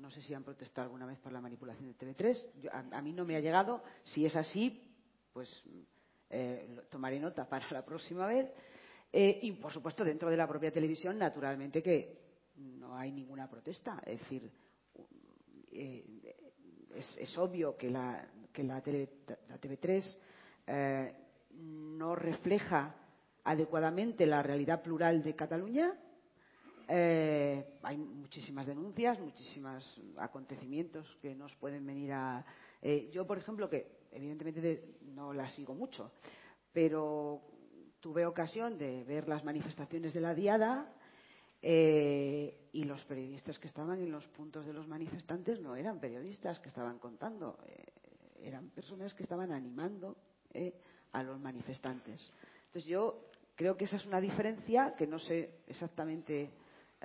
no sé si han protestado alguna vez por la manipulación de TV3. a, mí no me ha llegado. Si es así, pues eh, tomaré nota para la próxima vez. Eh, y, por supuesto, dentro de la propia televisión, naturalmente que no hay ninguna protesta. Es decir, eh, es, obvio que la, que la, la TV3 no refleja adecuadamente la realidad plural de Cataluña. Eh, hay muchísimas denuncias, muchísimos acontecimientos que nos pueden venir a. Eh, yo, por ejemplo, que evidentemente no la sigo mucho, pero tuve ocasión de ver las manifestaciones de la Diada eh, y los periodistas que estaban en los puntos de los manifestantes no eran periodistas que estaban contando, eran personas que estaban animando a los manifestantes. Entonces yo Creo que esa es una diferencia que no sé exactamente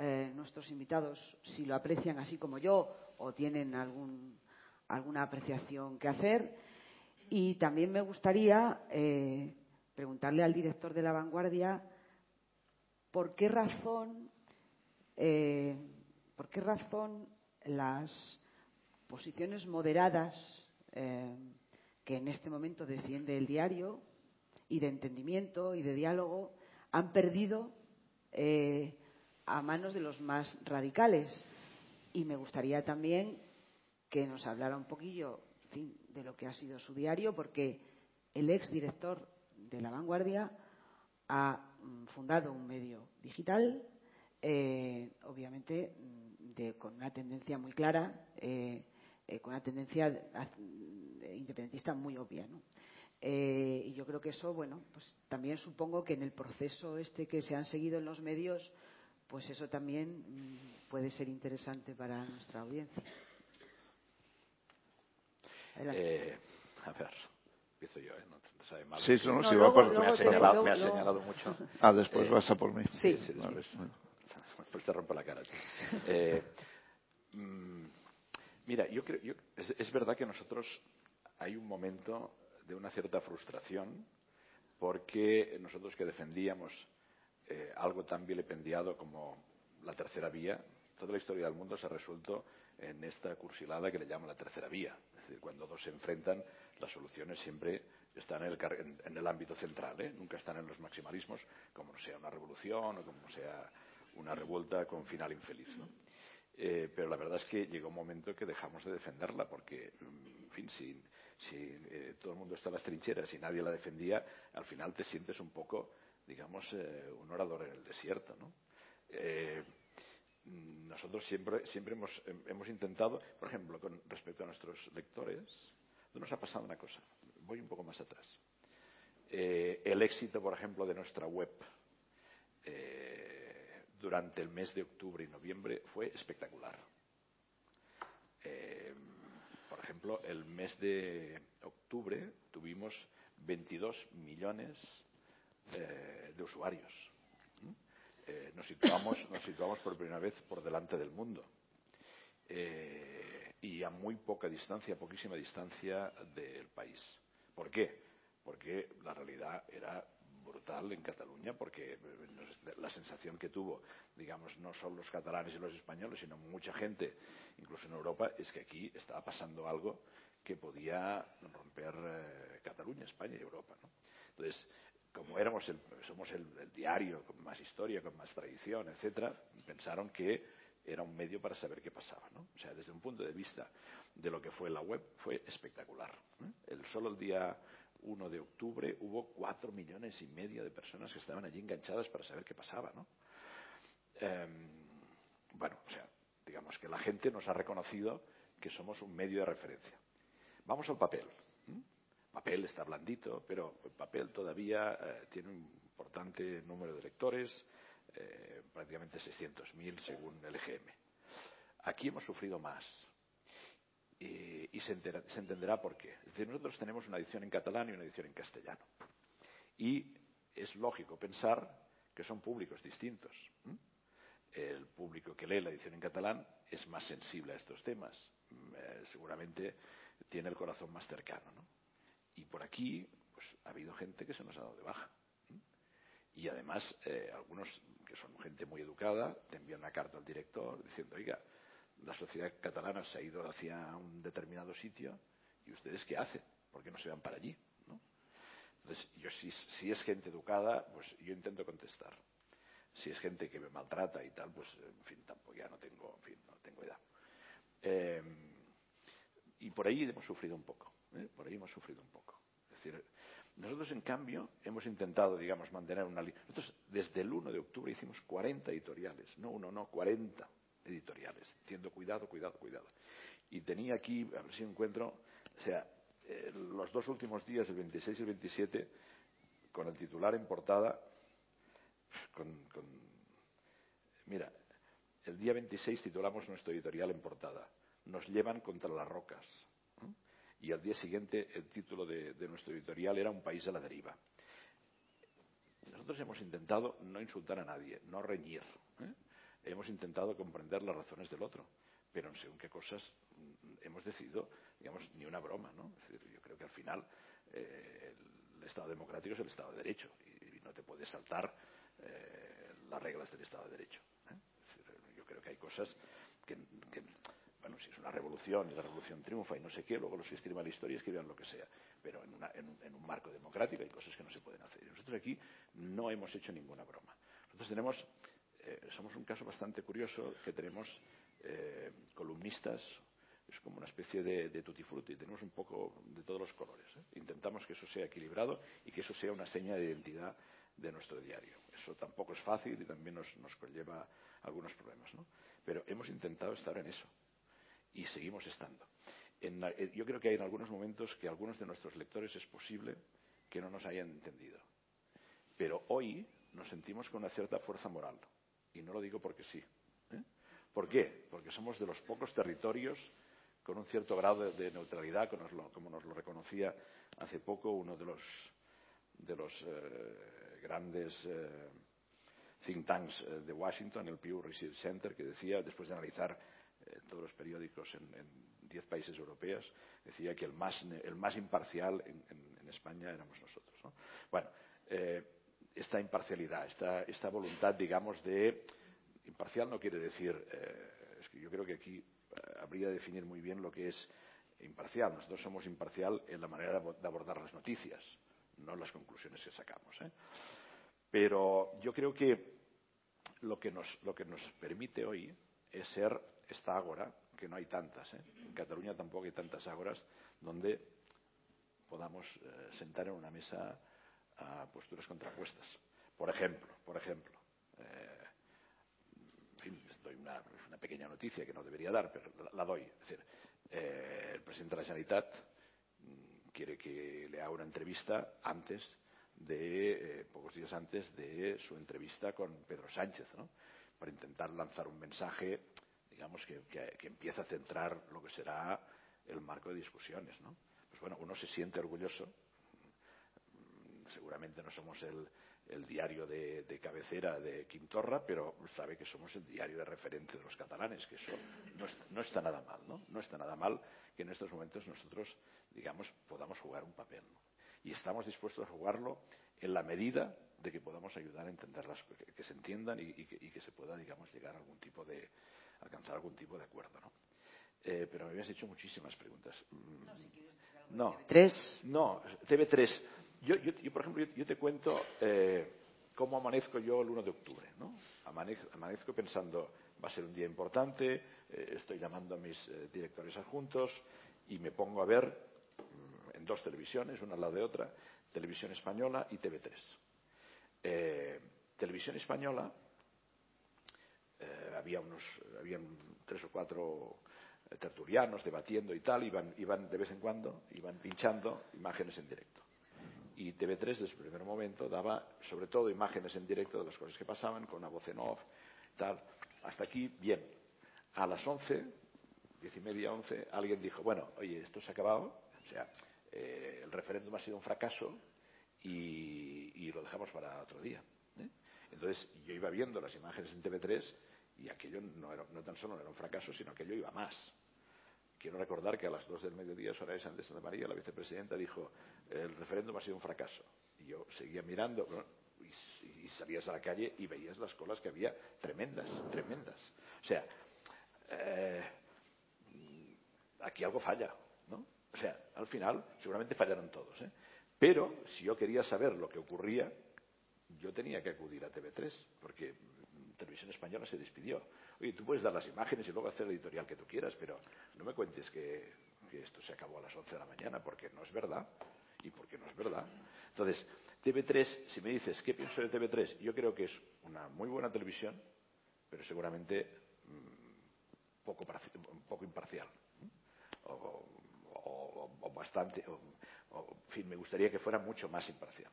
eh, nuestros invitados si lo aprecian así como yo o tienen alguna apreciación que hacer. Y también me gustaría eh, preguntarle al director de La Vanguardia por qué razón, eh, por qué razón las posiciones moderadas que en este momento defiende el diario y de entendimiento y de diálogo han perdido a manos de los más radicales. Y me gustaría también que nos hablara un poquillo de lo que ha sido su diario, porque el ex director de La Vanguardia ha mm, fundado un medio digital. Eh, obviamente mm, con una tendencia muy clara, con una tendencia independentista muy obvia. ¿no? y yo creo que eso, bueno, pues también supongo que en el proceso este que se han seguido en los medios, pues eso también mm, puede ser interesante para nuestra audiencia.
Eh, a ver, empiezo yo, ¿eh? No te sabe mal.
Sí, no,
no,
si va por...
me, ha señalado, me ha señalado mucho.
Ah, después eh, vas a por mí.
Sí, sí
después, después, te rompo la cara. Eh, mm, mira, yo creo, yo, es, es verdad que nosotros hay un momento de una cierta frustración porque nosotros que defendíamos eh, algo tan vilipendiado como la tercera vía, toda la historia del mundo se ha resuelto en esta cursilada que le llaman la tercera vía. Es decir, cuando dos se enfrentan, las soluciones siempre están en el, en el ámbito central, ¿eh? nunca están en los maximalismos, como sea una revolución o como sea una revuelta con final infeliz. ¿no? Eh, pero la verdad es que llegó un momento que dejamos de defenderla porque, en fin, si, si eh, todo el mundo está en las trincheras y nadie la defendía, al final te sientes un poco digamos, eh, un orador en el desierto. ¿no? Eh, nosotros siempre, siempre hemos, hemos, intentado, por ejemplo, con respecto a nuestros lectores, nos ha pasado una cosa. Voy un poco más atrás. Eh, el éxito, por ejemplo, de nuestra web durante el mes de octubre y noviembre fue espectacular. por ejemplo, el mes de octubre tuvimos 22 millones eh, de usuarios. Eh, nos, situamos, nos situamos por primera vez por delante del mundo. Eh, y a muy poca distancia, poquísima distancia del país. ¿Por qué? Porque la realidad era brutal en Cataluña, porque la sensación que tuvo, digamos, no solo los catalanes y los españoles, sino mucha gente, incluso en Europa, es que aquí estaba pasando algo que podía romper Cataluña, España y Europa. ¿no? Entonces, como éramos somos el, diario con más historia, con más tradición, etcétera, pensaron que era un medio para saber qué pasaba, ¿no? O sea, desde un punto de vista de lo que fue la web, fue espectacular. El, solo el día 1 de octubre hubo cuatro millones y medio de personas que estaban allí enganchadas para saber qué pasaba, ¿no? Em, bueno, o sea, digamos que la gente nos ha reconocido que somos un medio de referencia. Vamos al papel papel está blandito, pero el papel todavía eh, tiene un importante número de lectores, eh, prácticamente 600.000 según el EGM. Aquí hemos sufrido más y, se, entenderá por qué. Es decir, nosotros tenemos una edición en catalán y una edición en castellano. Y es lógico pensar que son públicos distintos. El público que lee la edición en catalán es más sensible a estos temas. Mm, eh, seguramente tiene el corazón más cercano. ¿no? Y por aquí pues, ha habido gente que se nos ha dado de baja. Y además, eh, algunos que son gente muy educada, te envían una carta al director diciendo, oiga, la sociedad catalana se ha ido hacia un determinado sitio y ustedes qué hacen, ¿por qué no se van para allí? Entonces, yo si, si, es gente educada, pues yo intento contestar. Si es gente que me maltrata y tal, pues en fin, tampoco ya no tengo, en fin, no tengo edad. Eh, y por ahí hemos sufrido un poco. ¿Eh? Por ahí hemos sufrido un poco. Es decir, nosotros, en cambio, hemos intentado, digamos, mantener una línea. Nosotros, desde el 1 de octubre, hicimos 40 editoriales. No uno, no, 40 editoriales. Diciendo, cuidado, cuidado, cuidado. Y tenía aquí, a ver si encuentro, o sea, eh, los dos últimos días, el 26 y el 27, con el titular en portada, con, con, mira, el día 26 titulamos nuestro editorial en portada. Nos llevan contra las rocas y al día siguiente el título de, nuestro editorial era Un país a la deriva. Nosotros hemos intentado no insultar a nadie, no reñir. ¿eh? Hemos intentado comprender las razones del otro, pero en según qué cosas mm, hemos decidido, digamos, ni una broma. ¿no? yo creo que al final eh, el Estado democrático es el Estado de Derecho y, no te puedes saltar eh, las reglas del Estado de Derecho. yo creo que hay cosas que bueno, si es una revolución y la revolución triunfa y no sé qué, luego los que escriban la historia escriban lo que sea. Pero en, un, marco democrático hay cosas que no se pueden hacer. Y nosotros aquí no hemos hecho ninguna broma. Nosotros tenemos, eh, somos un caso bastante curioso que tenemos eh, columnistas, es como una especie de, de tutti frutti, tenemos un poco de todos los colores. ¿eh? Intentamos que eso sea equilibrado y que eso sea una seña de identidad de nuestro diario. Eso tampoco es fácil y también nos, nos conlleva algunos problemas, ¿no? Pero hemos intentado estar en eso y seguimos estando. Eh, yo creo que hay en algunos momentos que algunos de nuestros lectores es posible que no nos hayan entendido. Pero hoy nos sentimos con una cierta fuerza moral. Y no lo digo porque sí. ¿eh? ¿Por qué? Porque somos de los pocos territorios con un cierto grado de, neutralidad, como nos, lo, reconocía hace poco uno de los, de los eh, grandes think tanks de Washington, el Pew Research Center, que decía, después de analizar todos los periódicos en diez países europeos, decía que el más, el más imparcial en, España éramos nosotros. ¿no? Bueno, esta imparcialidad, esta, esta voluntad, digamos, de. Imparcial no quiere decir. Eh, es que yo creo que aquí eh, habría de definir muy bien lo que es imparcial. Nosotros somos imparcial en la manera de abordar las noticias, no en las conclusiones que sacamos. ¿eh? Pero yo creo que lo que, nos, lo que nos permite hoy es ser esta ágora, que no hay tantas. En Cataluña tampoco hay tantas ágoras donde podamos sentar en una mesa a posturas contrapuestas. Por ejemplo, por ejemplo, eh, en fin, doy una, pequeña noticia que no debería dar, pero la, doy. Es decir, eh, el presidente de la Generalitat mm, quiere que le haga una entrevista antes de, eh, pocos días antes de su entrevista con Pedro Sánchez, ¿no? Para intentar lanzar un mensaje, digamos, que, empieza a centrar lo que será el marco de discusiones. ¿no? Pues bueno, uno se siente orgulloso seguramente no somos el, diario de, cabecera de Quintorra, pero sabe que somos el diario de referente de los catalanes, que eso no, está nada mal, ¿no? No está nada mal que en estos momentos nosotros, digamos, podamos jugar un papel. Y estamos dispuestos a jugarlo en la medida de que podamos ayudar a entenderlas, que, se entiendan y, que, se pueda, digamos, llegar a algún tipo de, alcanzar algún tipo de acuerdo, ¿no? Eh, pero me habías hecho muchísimas preguntas.
No, si TV3.
No, TV3. Yo, por ejemplo, yo, te cuento eh, cómo amanezco yo el 1 de octubre. ¿no? Amanezco, pensando, va a ser un día importante, eh, estoy llamando a mis eh, directores adjuntos y me pongo a ver mm, en dos televisiones, una al lado de otra, Televisión Española y TV3. Televisión Española, había unos, habían tres o cuatro tertulianos debatiendo y tal, iban, iban de vez en cuando, iban pinchando imágenes en directo y TV3 desde el primer momento daba sobre todo imágenes en directo de las cosas que pasaban con una voz en off, tal. Hasta aquí, bien. A las 11, diez y media, once, alguien dijo, bueno, oye, esto se ha acabado, o sea, eh, el referéndum ha sido un fracaso y, lo dejamos para otro día. ¿eh? Entonces, yo iba viendo las imágenes en TV3 y aquello no, era, no tan solo no era un fracaso, sino que aquello iba más. Quiero recordar que a las dos del mediodía Soraya Sánchez de Santa María, la vicepresidenta, dijo el referéndum ha sido un fracaso. Y yo seguía mirando y, salías a la calle y veías las colas que había tremendas, tremendas. O sea, eh, aquí algo falla, ¿no? O sea, al final seguramente fallaron todos, ¿eh? Pero si yo quería saber lo que ocurría, yo tenía que acudir a TV3, porque Televisión Española se despidió. Oye, tú puedes dar las imágenes y luego hacer el editorial que tú quieras, pero no me cuentes que, esto se acabó a las 11 de la mañana, porque no es verdad. Y porque no es verdad. Entonces, TV3, si me dices, ¿qué pienso de TV3? Yo creo que es una muy buena televisión, pero seguramente mm, poco, poco imparcial. Bastante, o, en fin, me gustaría que fuera mucho más imparcial.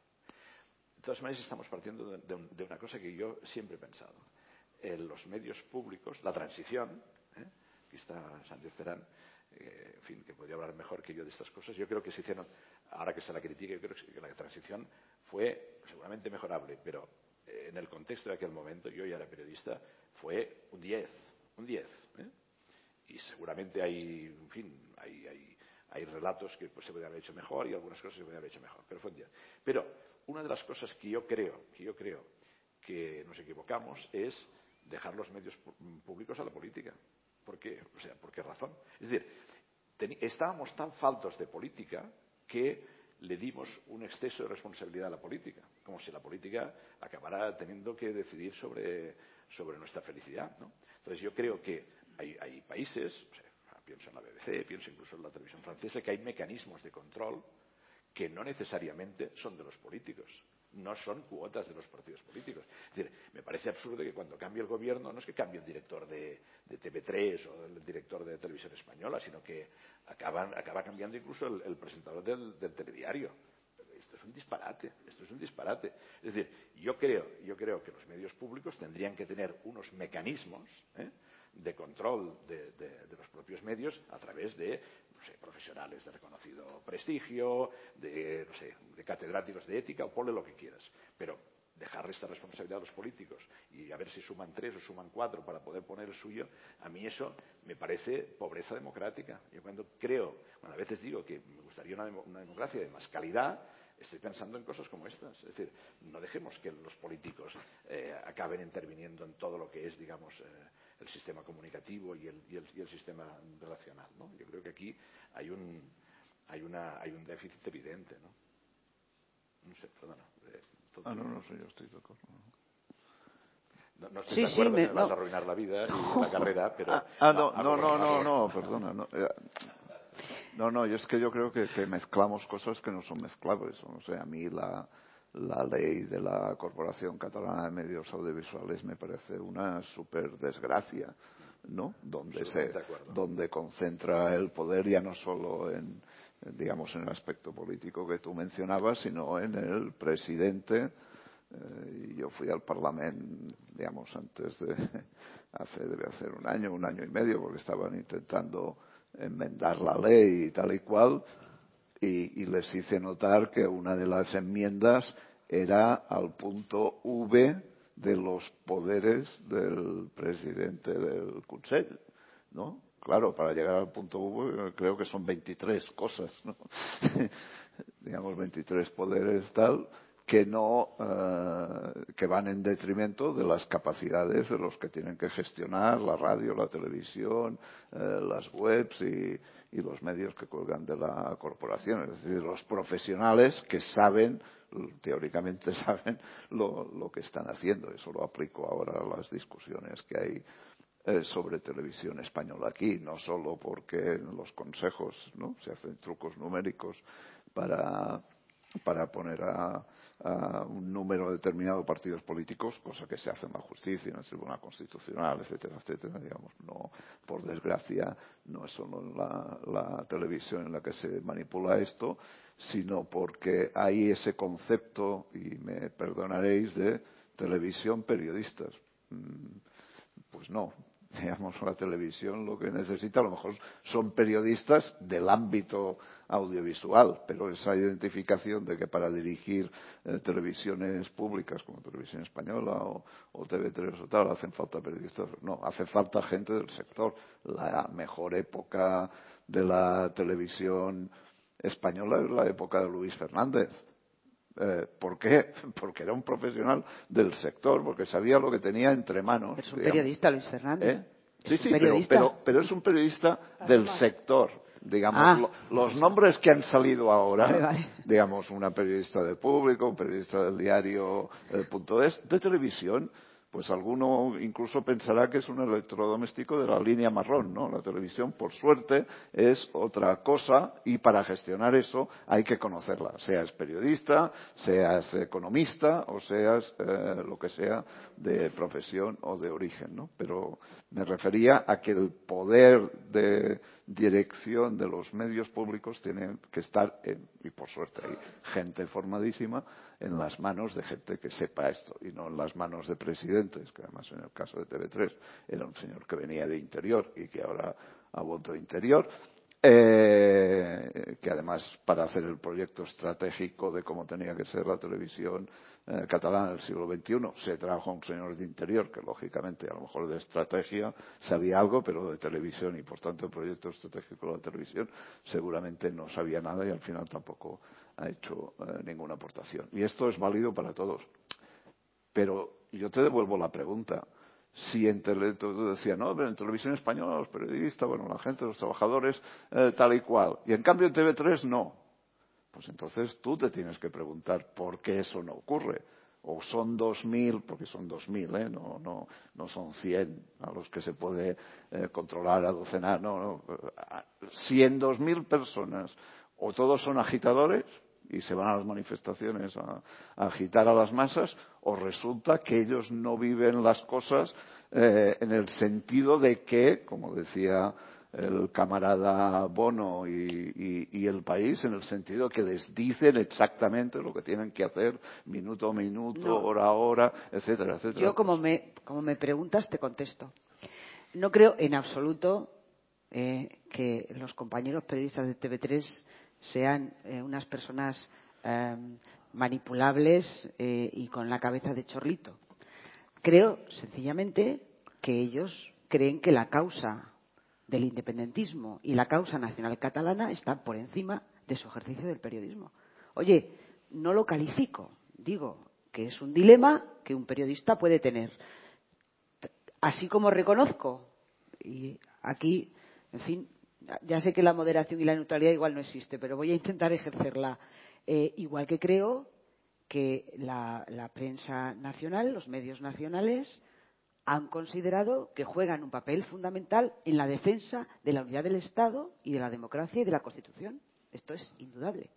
De todas maneras, estamos partiendo de, una cosa que yo siempre he pensado. En los medios públicos, la transición, ¿eh? aquí está Sánchez Terán, eh, en fin, que podría hablar mejor que yo de estas cosas, yo creo que se hicieron, ahora que se la critique, yo creo que la transición fue seguramente mejorable, pero eh, en el contexto de aquel momento, yo ya era periodista, fue un 10, un 10. Y seguramente hay, en fin, hay, hay, hay relatos que pues, se podrían haber hecho mejor y algunas cosas se podrían haber hecho mejor, pero fue un 10. Pero una de las cosas que yo creo, que yo creo que nos equivocamos es dejar los medios públicos a la política. ¿Por qué? O sea, ¿por qué razón? Es decir, estábamos tan faltos de política que le dimos un exceso de responsabilidad a la política, como si la política acabara teniendo que decidir sobre, sobre nuestra felicidad. ¿no? Entonces yo creo que hay, hay países, pienso en la BBC, pienso incluso en la televisión francesa, que hay mecanismos de control que no necesariamente son de los políticos. no son cuotas de los partidos políticos. Es decir, me parece absurdo que cuando cambie el gobierno no es que cambie el director de, TV3 o el director de televisión española, sino que acaban, acaba cambiando incluso el, presentador del, del, telediario. Esto es un disparate, esto es un disparate. Es decir, yo creo, yo creo que los medios públicos tendrían que tener unos mecanismos ¿eh? De control de, los propios medios a través de profesionales de reconocido prestigio, de, no sé, de catedráticos de ética o ponle lo que quieras. Pero dejar esta responsabilidad a los políticos y a ver si suman tres o suman cuatro para poder poner el suyo, a mí eso me parece pobreza democrática. Yo cuando creo, bueno, a veces digo que me gustaría una, democracia de más calidad, estoy pensando en cosas como estas. Es decir, no dejemos que los políticos eh, acaben interviniendo en todo lo que es, digamos, eh, el sistema comunicativo y el, y el, y el sistema relacional. ¿no? Yo creo que aquí hay un, hay una, hay un déficit evidente. ¿no? No sé, perdona.
Eh, ah, no, no, yo estoy de acuerdo.
No, no estoy sí, de acuerdo sí, me, vas a arruinar la vida y la carrera, pero...
Ah, ah no, no, no, no, no, perdona. No, eh, no, no, y es que yo creo que, que mezclamos cosas que no son mezclables. O sea, a mí la, la ley de la Corporación Catalana de Medios Audiovisuales me parece una super desgracia, ¿no? Donde se, donde concentra el poder ya no solo en, digamos, en el aspecto político que tú mencionabas, sino en el presidente. Eh, yo fui al Parlamento, digamos, antes de, hace, debe hacer un año, un año y medio, porque estaban intentando enmendar la ley y tal y cual, y, les hice notar que una de las enmiendas era al punto V de los poderes del presidente del Consell, ¿no? Claro, para llegar al punto V creo que son 23 cosas, ¿no? digamos 23 poderes tal que no eh, que van en detrimento de las capacidades de los que tienen que gestionar la radio, la televisión, eh, las webs y, y los medios que cuelgan de la corporación, es decir, los profesionales que saben, teóricamente saben lo, que están haciendo. Eso lo aplico ahora a las discusiones que hay eh, sobre televisión española aquí, no solo porque en los consejos se hacen trucos numéricos para, para poner a, a un número determinado de partidos políticos, cosa que se hace en la justicia, en el Tribunal Constitucional, etcétera, etcétera. Digamos, no, por desgracia, no es solo la, la televisión en la que se manipula esto, sino porque hay ese concepto, y me perdonaréis, de televisión periodistas. Mm, pues no, digamos, la televisión lo que necesita a lo mejor son periodistas del ámbito audiovisual, pero esa identificación de que para dirigir eh, televisiones públicas como Televisión Española o, o, TV3 o tal hacen falta periodistas, no, hace falta gente del sector. La mejor época de la televisión española es la época de Luis Fernández. Eh, ¿Por qué? Porque era un profesional del sector, porque sabía lo que tenía entre manos.
Es un periodista, Luis Fernández.
¿Eh? Sí, sí, pero, pero, es un periodista del sector. Digamos, ah. los nombres que han salido ahora, digamos, una periodista de público, un periodista del diario El Punto Es, de televisión, pues alguno incluso pensará que es un electrodoméstico de la línea marrón, ¿no? La televisión, por suerte, es otra cosa y para gestionar eso hay que conocerla, seas periodista, seas economista o seas eh, lo que sea de profesión o de origen, ¿no? Pero me refería a que el poder de dirección de los medios públicos tiene que estar, y por suerte hay gente formadísima, en las manos de gente que sepa esto y no en las manos de presidentes, que además en el caso de TV3 era un señor que venía de interior y que ahora ha vuelto de interior, eh, que además para hacer el proyecto estratégico de cómo tenía que ser la televisión eh, catalana del siglo XXI se trajo un señor de interior que lógicamente a lo mejor de estrategia sabía algo pero de televisión y por tanto el proyecto estratégico de la televisión seguramente no sabía nada y al final tampoco ha hecho eh, ninguna aportación. Y esto es válido para todos. Pero yo te devuelvo la pregunta. Si en tú decías, no, pero en televisión española los periodistas, bueno, la gente, los trabajadores, eh, tal y cual. Y en cambio en TV3 no. Pues entonces tú te tienes que preguntar por qué eso no ocurre. O son 2.000, porque son 2.000, ¿eh? no, no, no son 100 a los que se puede eh, controlar, adocenar. No, no. Si en 2.000 personas o todos son agitadores, y se van a las manifestaciones a, agitar a las masas, o resulta que ellos no viven las cosas eh, en el sentido de que, como decía el camarada Bono y, el país en el sentido que les dicen exactamente lo que tienen que hacer minuto a minuto, hora a hora, etcétera, etcétera.
Yo como me, como me preguntas te contesto. No creo en absoluto eh, que los compañeros periodistas de TV3 sean eh, unas personas em, manipulables eh, y con la cabeza de chorlito. Creo sencillamente que ellos creen que la causa del independentismo y la causa nacional catalana están por encima de su ejercicio del periodismo. Oye, no lo califico, digo que es un dilema que un periodista puede tener. Así como reconozco, y aquí, en fin, ya sé que la moderación y la neutralidad igual no existe, pero voy a intentar ejercerla. Eh, igual que creo que la prensa nacional, los medios nacionales, han considerado que juegan un papel fundamental en la defensa de la unidad del Estado y de la democracia y de la Constitución. Esto es indudable.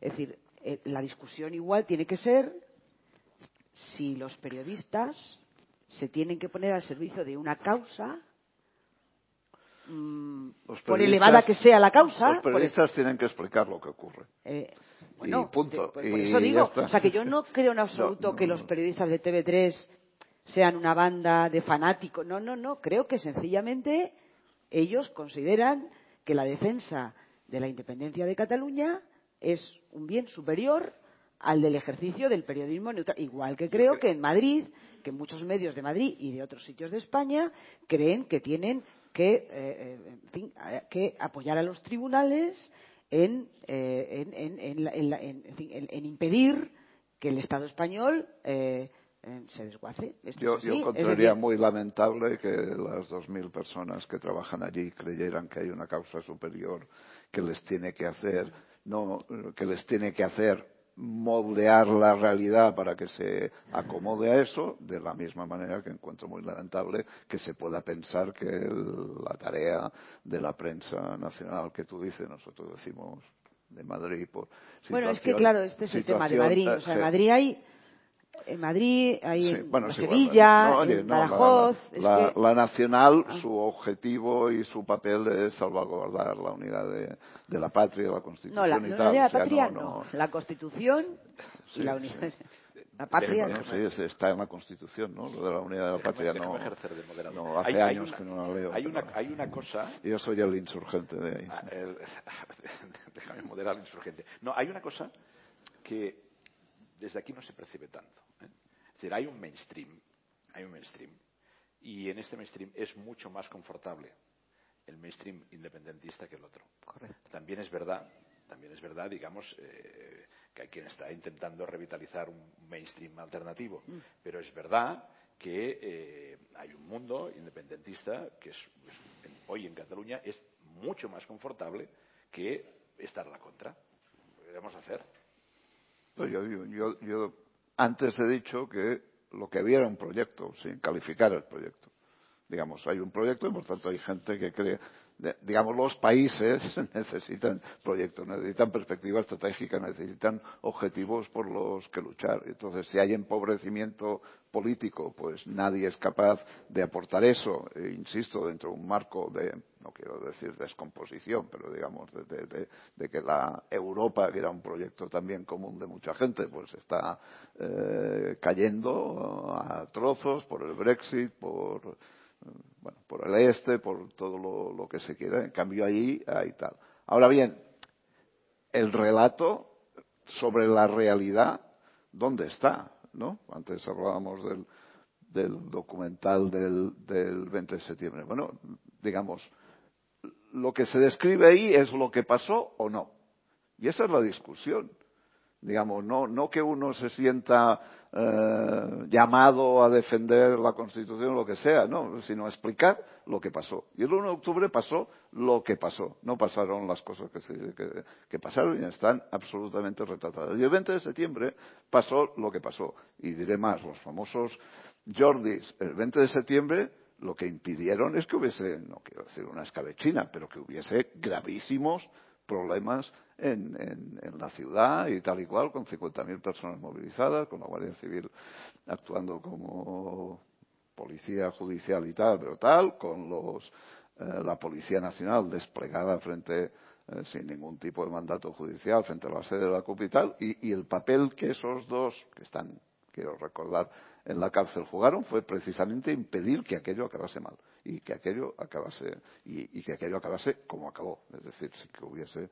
Es decir, eh, la discusión igual tiene que ser si los periodistas se tienen que poner al servicio de una causa mm, por elevada que sea la causa.
Los periodistas tienen que explicar lo que ocurre.
Eh, bueno, y punto. Pues por eso digo, o sea que yo no creo en absoluto que los periodistas de TV3 sean una banda de fanáticos. No, no, no. Creo que sencillamente ellos consideran que la defensa de la independencia de Cataluña es un bien superior al del ejercicio del periodismo neutral. Igual que creo que en Madrid, que muchos medios de Madrid y de otros sitios de España creen que tienen que, eh, eh, eh, que apoyar a los tribunales en, impedir que el Estado español se desguace.
yo, encontraría muy lamentable que las 2.000 personas que trabajan allí creyeran que hay una causa superior que les tiene que hacer, no, que les tiene que hacer moldear la realidad para que se acomode a eso, de la misma manera que encuentro muy lamentable que se pueda pensar que la tarea de la prensa nacional que tú dices, nosotros decimos de Madrid por
Bueno, es que claro, este es el tema de Madrid. O sea, en Madrid hay en Madrid, hay en Sevilla, en Badajoz.
La, nacional, ah. su objetivo y su papel es salvaguardar la unidad de, la patria, la constitución
no, la, unidad de la patria no, la constitución y la unidad. La patria.
sí, está en la Constitución, ¿no? Lo de la unidad de la patria no. no hace años que no la leo.
Hay una, hay una cosa.
Yo soy el insurgente de ahí. Ah,
déjame moderar el insurgente. No, hay una cosa que desde aquí no se percibe tanto. Es decir, hay un mainstream, hay un mainstream, y en este mainstream es mucho más confortable el mainstream independentista que el otro. También es verdad, también es verdad, digamos, eh, que hay quien está intentando revitalizar un mainstream alternativo, mm. pero es verdad que eh, hay un mundo independentista que es, hoy en Cataluña es mucho más confortable que estar a la contra. Lo hacer.
Pues yo, yo, yo antes he dicho que lo que había era un proyecto, sin calificar el proyecto. Digamos, hay un proyecto y por tanto hay gente que cree digamos, los países necesitan proyectos, necesitan perspectiva estratégica, necesitan objetivos por los que luchar. Entonces, si hay empobrecimiento político, pues nadie es capaz de aportar eso, e insisto, dentro de un marco de, no quiero decir descomposición, pero digamos, de, que la Europa, que era un proyecto también común de mucha gente, pues está eh, cayendo a trozos por el Brexit, por bueno, por el este, por todo lo, que se quiera. En cambio, allí hay tal. Ahora bien, el relato sobre la realidad, ¿dónde está? ¿No? Antes hablábamos del, del documental del, del 20 de septiembre. Bueno, digamos, lo que se describe ahí es lo que pasó o no. Y esa es la discusión. Digamos, no, no que uno se sienta eh, llamado a defender la Constitución o lo que sea, no, sino a explicar lo que pasó. Y el 1 de octubre pasó lo que pasó, no pasaron las cosas que, que, que pasaron y están absolutamente retratadas. Y el 20 de septiembre pasó lo que pasó. Y diré más, los famosos Jordis, el 20 de septiembre lo que impidieron es que hubiese, no quiero decir una escabechina, pero que hubiese gravísimos problemas en, en, la ciudad y tal y cual, con 50.000 personas movilizadas, con la Guardia Civil actuando como policía judicial y tal, pero tal, con los, eh, la Policía Nacional desplegada frente, eh, sin ningún tipo de mandato judicial, frente a la sede de la CUP y tal, y, el papel que esos dos, que están, quiero recordar, en la cárcel jugaron fue precisamente impedir que aquello acabase mal y que aquello acabase y, y que aquello acabase como acabó, es decir, sin que hubiese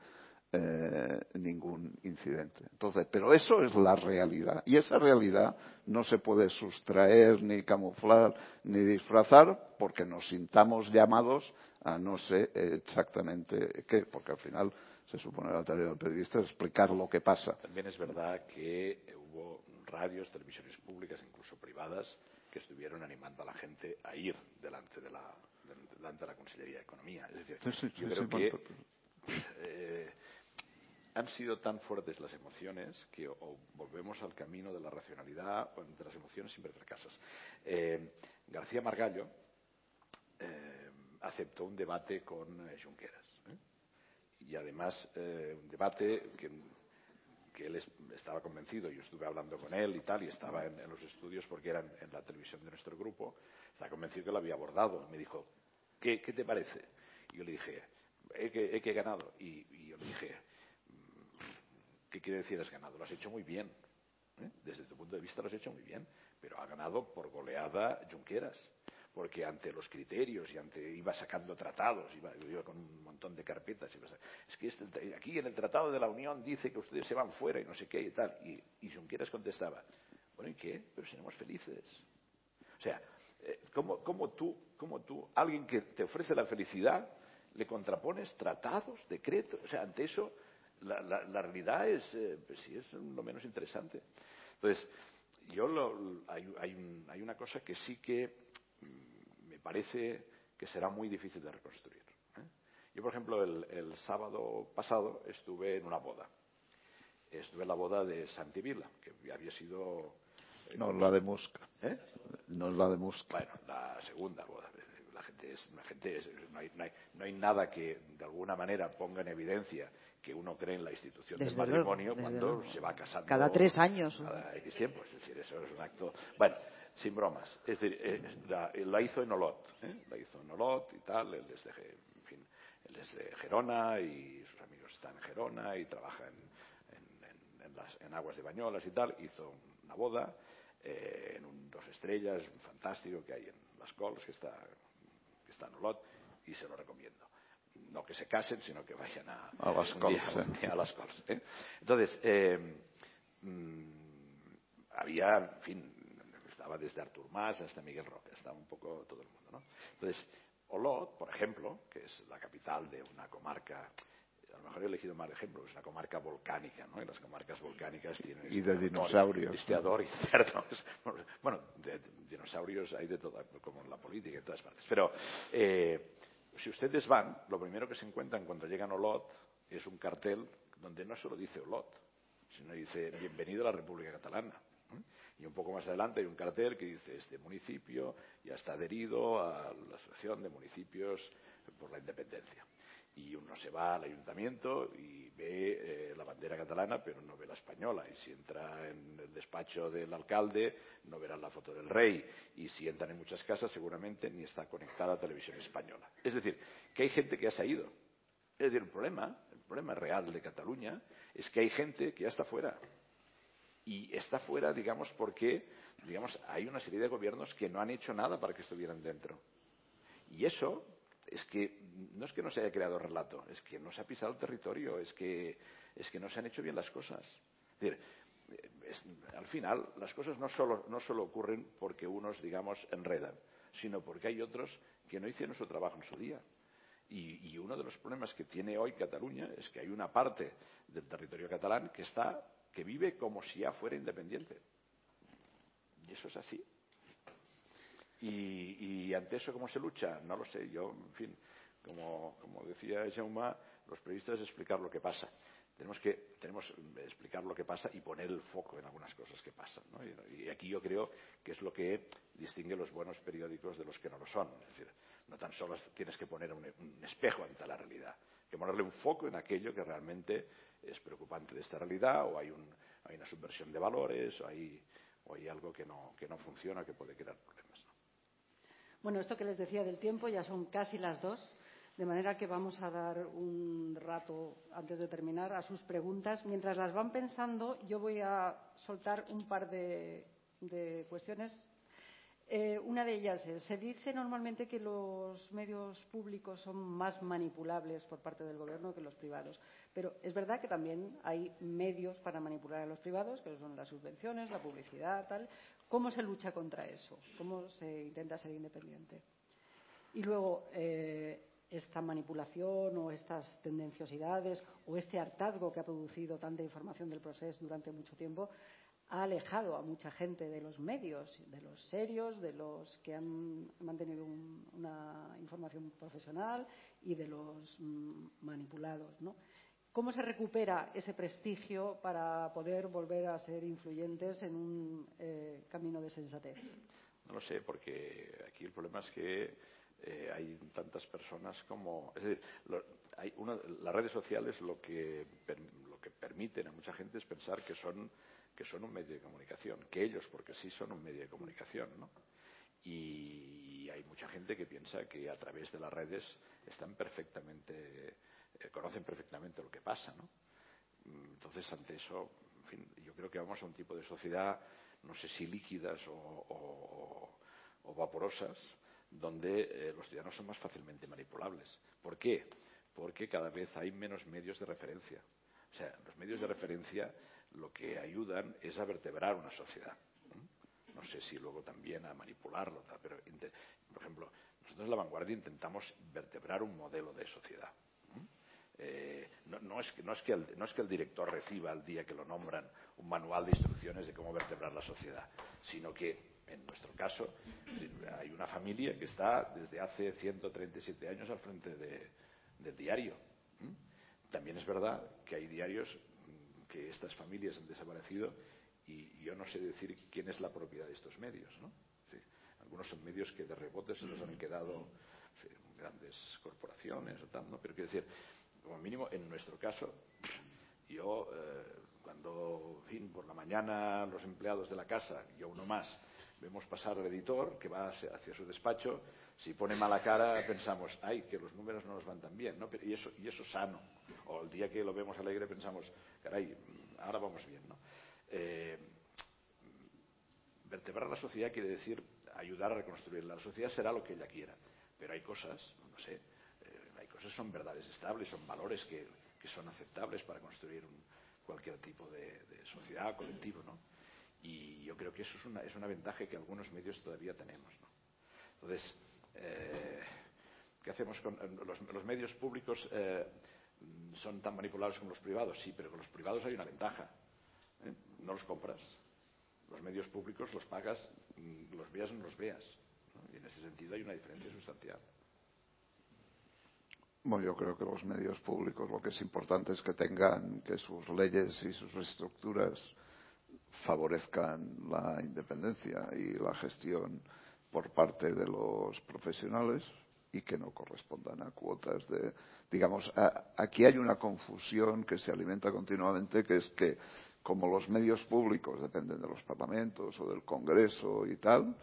eh, ningún incidente. Entonces, pero eso es la realidad y esa realidad no se puede sustraer ni camuflar ni disfrazar porque nos sintamos llamados a no sé exactamente qué, porque al final se supone la tarea del periodista es explicar lo que pasa.
También es verdad que hubo radios, televisiones públicas, incluso privadas, que estuvieron animando a la gente a ir delante de la, delante de la Consellería de Economía. Es decir, yo creo que eh, han sido tan fuertes las emociones que o volvemos al camino de la racionalidad o entre las emociones siempre fracasas. Eh, García Margallo eh, aceptó un debate con eh, Junqueras. Y además un debate que, él estaba convencido, yo estuve hablando con él y tal, y estaba en, los estudios porque eran en la televisión de nuestro grupo, estaba convencido que lo había abordado. Me dijo, ¿qué, te parece? Y yo le dije, he que, he ganado. Y yo le dije, ¿Qué quiere decir has ganado? Lo has hecho muy bien. ¿eh? Desde tu punto de vista lo has hecho muy bien. Pero ha ganado por goleada Junqueras. Porque ante los criterios y ante iba sacando tratados, iba, con un montón de carpetas. es que este, aquí en el Tratado de la Unión dice que ustedes se van fuera y no sé qué y tal. Y, y Junqueras contestaba, bueno, ¿y qué? Pero seremos felices. O sea, eh, ¿cómo, cómo, tú, ¿cómo tú, alguien que te ofrece la felicidad, le contrapones tratados, decretos? O sea, ante eso la, la, realidad es, eh, pues sí, es lo menos interesante. Entonces, yo hay, hay, hay, una cosa que sí que mm, me parece que será muy difícil de reconstruir. ¿eh? Yo, por ejemplo, el, el, sábado pasado estuve en una boda. Estuve en la boda de Santi Vila, que había sido...
Eh, no, la de Musca. ¿Eh? No es la de Musca.
Bueno, la segunda boda. La gente es, la gente no, hay, no, hay, no hay nada que de alguna manera ponga en evidencia que uno cree en la institución del matrimonio cuando se va casando.
Cada tres años.
Cada X tiempo. Es decir, eso es un acto. Bueno, sin bromas. Es decir, eh, la, hizo en Olot. ¿eh? La hizo en Olot y tal. Él es, de, en fin, él es de Gerona y sus amigos están en Gerona y trabaja en, en, las, en aguas de Bañolas y tal. Hizo una boda eh, en un dos estrellas, fantástico que hay en Las Cols, que está, que está en Olot, y se lo recomiendo no que se casen, sino que vayan a,
a las cols.
a las cols ¿eh? Entonces, eh, mm, había, en fin, estaba desde Artur Mas hasta Miguel Roca, estaba un poco todo el mundo, ¿no? Entonces, Olot, por ejemplo, que es la capital de una comarca a lo mejor he elegido mal ejemplo, es una comarca volcánica, ¿no? Y las comarcas volcánicas tienen...
Y de este dinosaurios.
Y cerdos. Bueno, de, dinosaurios hay de todo, como en la política, en todas partes. Pero eh, si ustedes van, lo primero que se encuentran cuando llegan a Olot es un cartel donde no solo dice Olot, sino dice Bienvenido a la República Catalana. Y un poco más adelante hay un cartel que dice Este municipio ya está adherido a la Asociación de Municipios por la Independencia y uno se va al ayuntamiento y ve eh, la bandera catalana, pero no ve la española. Y si entra en el despacho del alcalde, no verá la foto del rey. Y si entran en muchas casas, seguramente ni está conectada a televisión española. Es decir, que hay gente que ha salido. Es decir, el problema, el problema real de Cataluña es que hay gente que ya está fuera. Y está fuera, digamos, porque digamos, hay una serie de gobiernos que no han hecho nada para que estuvieran dentro. Y eso es que no es que no se haya creado relato, es que no se ha pisado el territorio, es que, es que no se han hecho bien las cosas. al final, las cosas no solo, no solo ocurren porque unos, digamos, enredan, sino porque hay otros que no hicieron su trabajo en su día. Y, y, uno de los problemas que tiene hoy Cataluña es que hay una parte del territorio catalán que está, que vive como si ya fuera independiente. Y eso es así. Y, ante eso, ¿cómo se lucha? No lo sé. Yo, en fin, como, como decía Jaume, los periodistas explicar lo que pasa. Tenemos que tenemos explicar lo que pasa y poner el foco en algunas cosas que pasan. ¿no? Y, aquí yo creo que es lo que distingue los buenos periódicos de los que no lo son. Es decir, no tan solo tienes que poner un, espejo ante la realidad, que ponerle un foco en aquello que realmente es preocupante de esta realidad o hay, un, hay una subversión de valores o hay, o hay algo que no, que no funciona que puede crear problemas.
Bueno, esto que les decía del tiempo ya son casi las dos, de manera que vamos a dar un rato antes de terminar a sus preguntas. Mientras las van pensando, yo voy a soltar un par de, cuestiones eh, una de ellas es, se dice normalmente que los medios públicos son más manipulables por parte del Gobierno que los privados. Pero es verdad que también hay medios para manipular a los privados, que son las subvenciones, la publicidad, tal. ¿Cómo se lucha contra eso? ¿Cómo se intenta ser independiente? Y luego, eh, esta manipulación o estas tendenciosidades o este hartazgo que ha producido tanta información del proceso durante mucho tiempo ha alejado a mucha gente de los medios, de los serios, de los que han mantenido una información profesional y de los mm, manipulados. ¿no? ¿Cómo se recupera ese prestigio para poder volver a ser influyentes en un eh, camino de sensatez?
No lo sé, porque aquí el problema es que eh, hay tantas personas como. Es decir, las redes sociales lo que, lo que permiten a mucha gente es pensar que son que son un medio de comunicación, que ellos porque sí son un medio de comunicación, ¿no? Y hay mucha gente que piensa que a través de las redes están perfectamente, eh, conocen perfectamente lo que pasa, ¿no? Entonces, ante eso, en fin, yo creo que vamos a un tipo de sociedad, no sé si líquidas o, vaporosas, donde eh, los ciudadanos son más fácilmente manipulables. ¿Por qué? Porque cada vez hay menos medios de referencia. O sea, los medios de referencia lo que ayudan es a vertebrar una sociedad. No sé si luego también a manipularlo, pero, por ejemplo, nosotros en la vanguardia intentamos vertebrar un modelo de sociedad. Eh, no, es que, no, es que el, no es que el director reciba al día que lo nombran un manual de instrucciones de cómo vertebrar la sociedad, sino que, en nuestro caso, hay una familia que está desde hace 137 años al frente del diario. También es verdad que hay diarios que estas familias han desaparecido y yo no sé decir quién es la propiedad de estos medios. ¿no? algunos son medios que de rebote se los han quedado grandes corporaciones o tal, ¿no? Pero quiero decir, como mínimo, en nuestro caso, yo, eh, cuando, fin, por la mañana los empleados de la casa, yo uno más, vemos pasar al editor que va hacia su despacho, si pone mala cara pensamos, ay, que los números no nos van tan bien, ¿no? y, eso, y eso sano. O el día que lo vemos alegre pensamos, caray, ahora vamos bien, ¿no? Eh, vertebrar la sociedad quiere decir ayudar a reconstruirla. La sociedad será lo que ella quiera, pero hay cosas, no sé, cosas son verdades estables, son valores que, son aceptables para construir un, cualquier tipo de, sociedad colectivo, ¿no? Y yo creo que eso es una, ventaja que algunos medios todavía tenemos. ¿no? Entonces, eh, ¿qué hacemos con los, los medios públicos? Eh, son tan manipulados como los privados, sí, pero con los privados hay una ventaja. ¿eh? No los compras. Los medios públicos los pagas, mm, los veas o no los veas. Y en ese sentido hay una diferencia sustancial.
Bueno, yo creo que los medios públicos lo que es importante es que tengan que sus leyes y sus estructuras favorezcan la independencia y la gestión por parte de los profesionales y que no correspondan a cuotas de digamos aquí hay una confusión que se alimenta continuamente que es que como los medios públicos dependen de los parlamentos o del Congreso y tal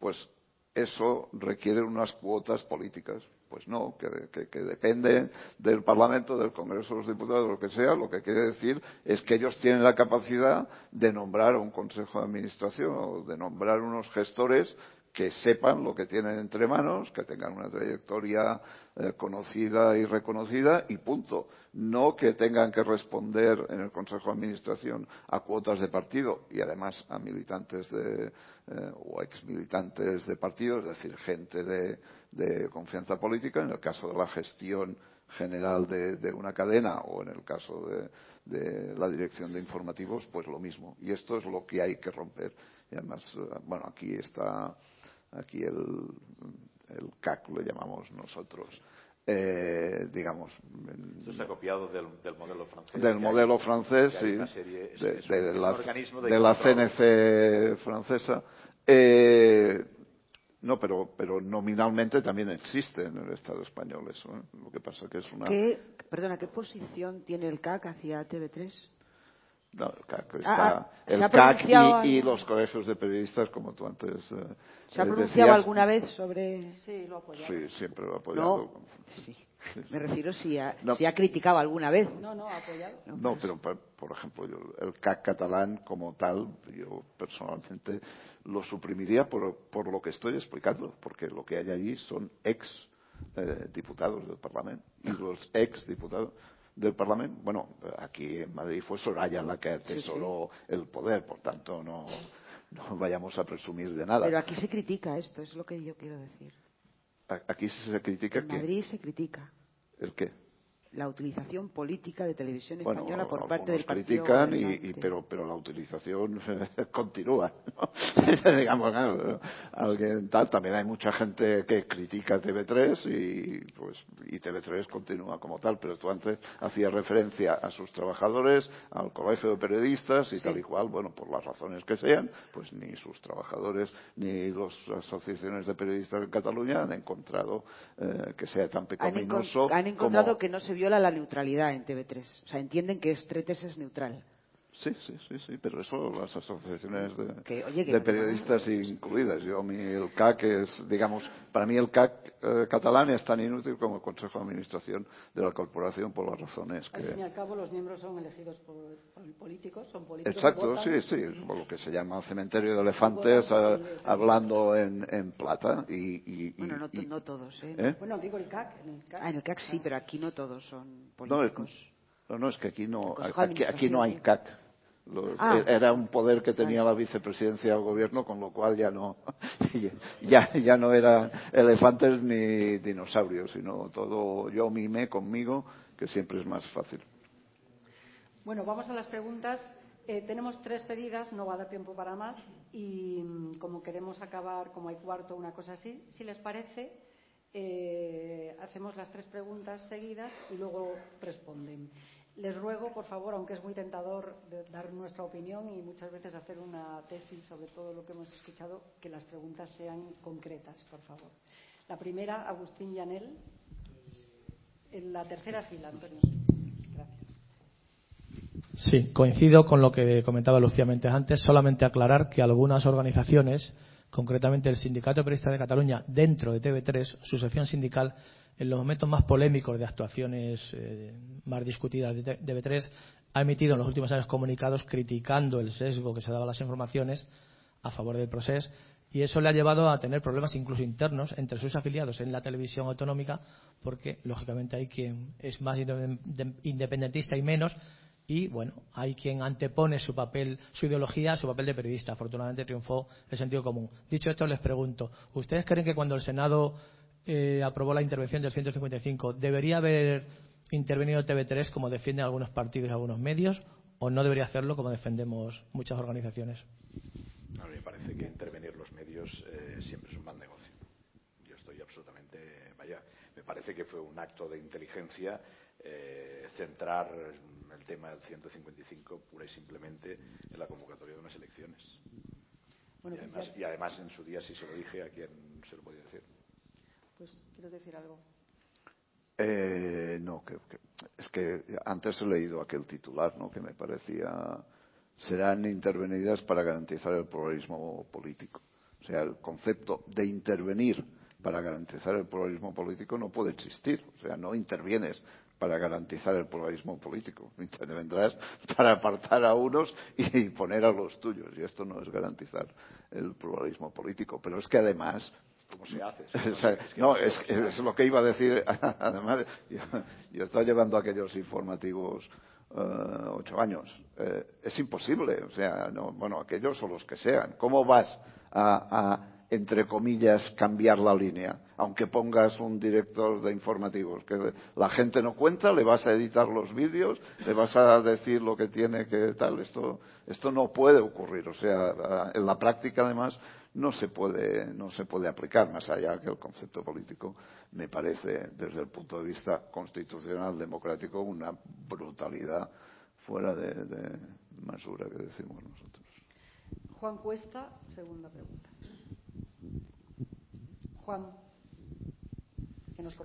pues eso requiere unas cuotas políticas pues no, que, depende del Parlamento, del Congreso de los Diputados, lo que sea, lo que quiere decir es que ellos tienen la capacidad de nombrar un Consejo de Administración o de nombrar unos gestores que sepan lo que tienen entre manos, que tengan una trayectoria eh, conocida y reconocida y punto. No que tengan que responder en el Consejo de Administración a cuotas de partido y además a militantes de, eh, o ex militantes de partido, es decir, gente de, de confianza política, en el caso de la gestión general de, una cadena o en el caso de, la dirección de informativos, pues lo mismo. Y esto es lo que hay que romper. Y además, eh, bueno, aquí está, aquí el, el CAC lo llamamos nosotros. Eh, digamos.
Esto se ha copiado del, modelo francés.
Del modelo francés, sí. de, la, de la CNC francesa. Eh, No, pero, pero nominalmente también existe en el Estado español eso. ¿eh? Lo que pasa que es una.
¿Qué, perdona, ¿qué posición tiene el CAC hacia TV3?
No, el CAC, ah, ah, el CAC y, los colegios de periodistas, como tú antes. Eh,
¿Se ha pronunciado alguna vez sobre.?
Sí, lo ha apoyado.
Sí, siempre lo ha apoyado.
Sí. Me refiero si ha, si ha criticado alguna vez.
No, no, ha apoyado.
No, pero por ejemplo, el CAC catalán como tal, yo personalmente lo suprimiría por, por lo que estoy explicando, porque lo que hay allí son ex eh, diputados del Parlamento y los ex diputados del Parlamento, bueno, aquí en Madrid fue Soraya la que atesoró el poder, por tanto no, no vayamos a presumir de nada.
Pero aquí se critica esto, es lo que yo quiero decir.
Aquí se critica
en Madrid se critica.
¿El qué?
La utilización política de televisión española por parte del
partido critican y, pero pero la utilización continúa digamos alguien tal también hay mucha gente que critica TV3 y pues y TV3 continúa como tal pero tú antes hacías referencia a sus trabajadores al colegio de periodistas y tal y cual bueno por las razones que sean pues ni sus trabajadores ni las asociaciones de periodistas en Cataluña han encontrado eh, que sea tan pecaminoso
han, encontrado que no se viola la neutralidad en TV3. O sea, entienden que TV3 es neutral.
Sí, sí, sí, sí, pero eso las asociaciones de, periodistas incluidas. Yo, mi, el CAC es, digamos, para mí el CAC eh, catalán es tan inútil como el Consejo de Administración de la corporación por las razones que.
Al fin y al cabo, los miembros son elegidos por, políticos, son políticos.
Exacto, sí, sí, por lo que se llama cementerio de elefantes, eh, hablando en, en plata. Y,
y, bueno, no, todos, ¿eh?
¿eh? Bueno, digo el CAC. En el CAC,
ah, en el CAC sí, pero aquí no todos son políticos.
No, no, es que aquí no, aquí, aquí no hay CAC. Ah. E-, era un poder que tenía la vicepresidencia del gobierno, con lo cual ya no, ya, ya no eran elefantes ni dinosaurios, sino todo yo mime conmigo, que siempre es más fácil.
Bueno, vamos a las preguntas. Eh, tenemos tres pedidas, no va a dar tiempo para más, y mm, como queremos acabar, como hay cuarto, una cosa así, si les parece, eh, hacemos las tres preguntas seguidas y luego responden. Les ruego, por favor, aunque es muy tentador dar nuestra opinión y muchas veces hacer una tesis sobre todo lo que hemos escuchado, que las preguntas sean concretas, por favor. La primera, Agustín Llanel. En la tercera fila, Antonio. Gracias.
Sí, coincido con lo que comentaba Lucía Mentes antes. Solamente aclarar que algunas organizaciones, concretamente el Sindicato de Periodistas de Cataluña, dentro de TV3, su sección sindical, en los momentos más polémicos de actuaciones eh, más discutidas de TV3, ha emitido en los últimos años comunicados criticando el sesgo que se daba a las informaciones a favor del proceso y eso le ha llevado a tener problemas incluso internos entre sus afiliados en la televisión autonómica porque lógicamente hay quien es más independentista y menos y bueno, hay quien antepone su papel, su ideología, su papel de periodista. Afortunadamente triunfó el sentido común. Dicho esto, les pregunto, ¿ustedes creen que cuando el Senado aprobó la intervención del 155, ¿debería haber intervenido TV3 como defienden algunos partidos y algunos medios o no debería hacerlo como defendemos muchas organizaciones?
A mí me parece que intervenir los medios eh, siempre es un mal negocio. Yo estoy absolutamente, vaya, me parece que fue un acto de inteligencia eh, centrar el tema del 155 pura y simplemente en la convocatoria de unas elecciones. y, además, y además en su día sí se lo dije a quien se lo podía decir.
Pues, ¿quieres decir algo?
Eh, no, que, es que antes he leído aquel titular, ¿no? Que me parecía serán intervenidas para garantizar el pluralismo político. O sea, el concepto de intervenir para garantizar el pluralismo político no puede existir. O sea, no intervienes para garantizar el pluralismo político. Intervendrás para apartar a unos y poner a los tuyos. Y esto no es garantizar el pluralismo político. Pero es que además
cómo se hace.
no, es, es, lo que iba a decir. Además, yo, estaba llevando aquellos informativos eh, ocho años. Eh, es imposible. O sea, no, bueno, aquellos o los que sean. ¿Cómo vas a, a, entre comillas, cambiar la línea? Aunque pongas un director de informativos, que la gente no cuenta, le vas a editar los vídeos, le vas a decir lo que tiene que tal. Esto, esto no puede ocurrir. O sea, en la práctica, además, no se puede, no se puede aplicar más allá que el concepto político me parece, desde el punto de vista constitucional democrático, una brutalidad fuera de, de mesura que decimos nosotros.
Juan Cuesta, segunda pregunta. Juan.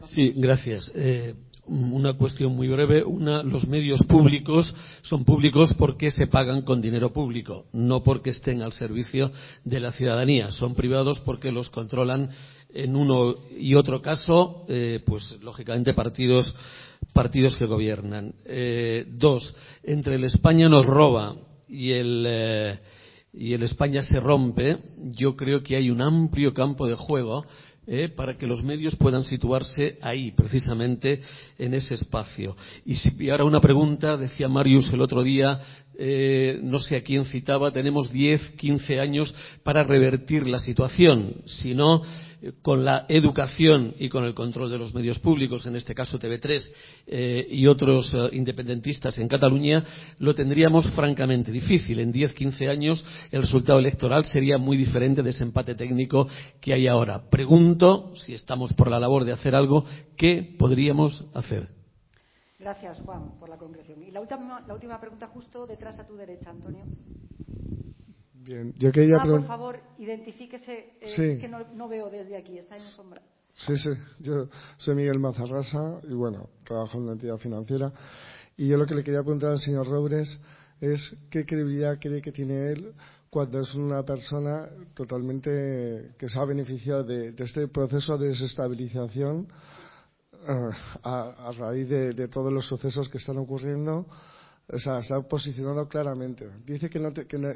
Sí, gracias. Eh, una cuestión muy breve. Una, los medios públicos son públicos porque se pagan con dinero público, no porque estén al servicio de la ciudadanía. Son privados porque los controlan en uno y otro caso, eh, pues lógicamente partidos, partidos que gobiernan. Eh, dos, entre el España nos roba y el, y el España se rompe, yo creo que hay un amplio campo de juego ¿eh? para que los medios puedan situarse ahí, precisamente en ese espacio. Y, si, ahora una pregunta, decía Marius el otro día, eh, no sé a quién citaba, tenemos 10, 15 años para revertir la situación. Si no, con la educación y con el control de los medios públicos, en este caso TV3 eh, y otros eh, independentistas en Cataluña, lo tendríamos francamente difícil. En 10-15 años el resultado electoral sería muy diferente de ese empate técnico que hay ahora. Pregunto, si estamos por la labor de hacer algo, ¿qué podríamos hacer?
Gracias, Juan, por la concreción. Y la última, la última pregunta justo detrás a tu derecha, Antonio.
Bien, yo quería
ah, por favor, identifíquese, eh, que no, veo desde aquí, está en sombra.
Sí, sí, yo soy Miguel Mazarrasa y bueno, trabajo en una entidad financiera. Y yo lo que le quería preguntar al señor Robles es qué credibilidad cree que tiene él cuando es una persona totalmente que se ha beneficiado de, este proceso de desestabilización eh, a, raíz de, todos los sucesos que están ocurriendo o sea, está posicionado claramente. Dice que,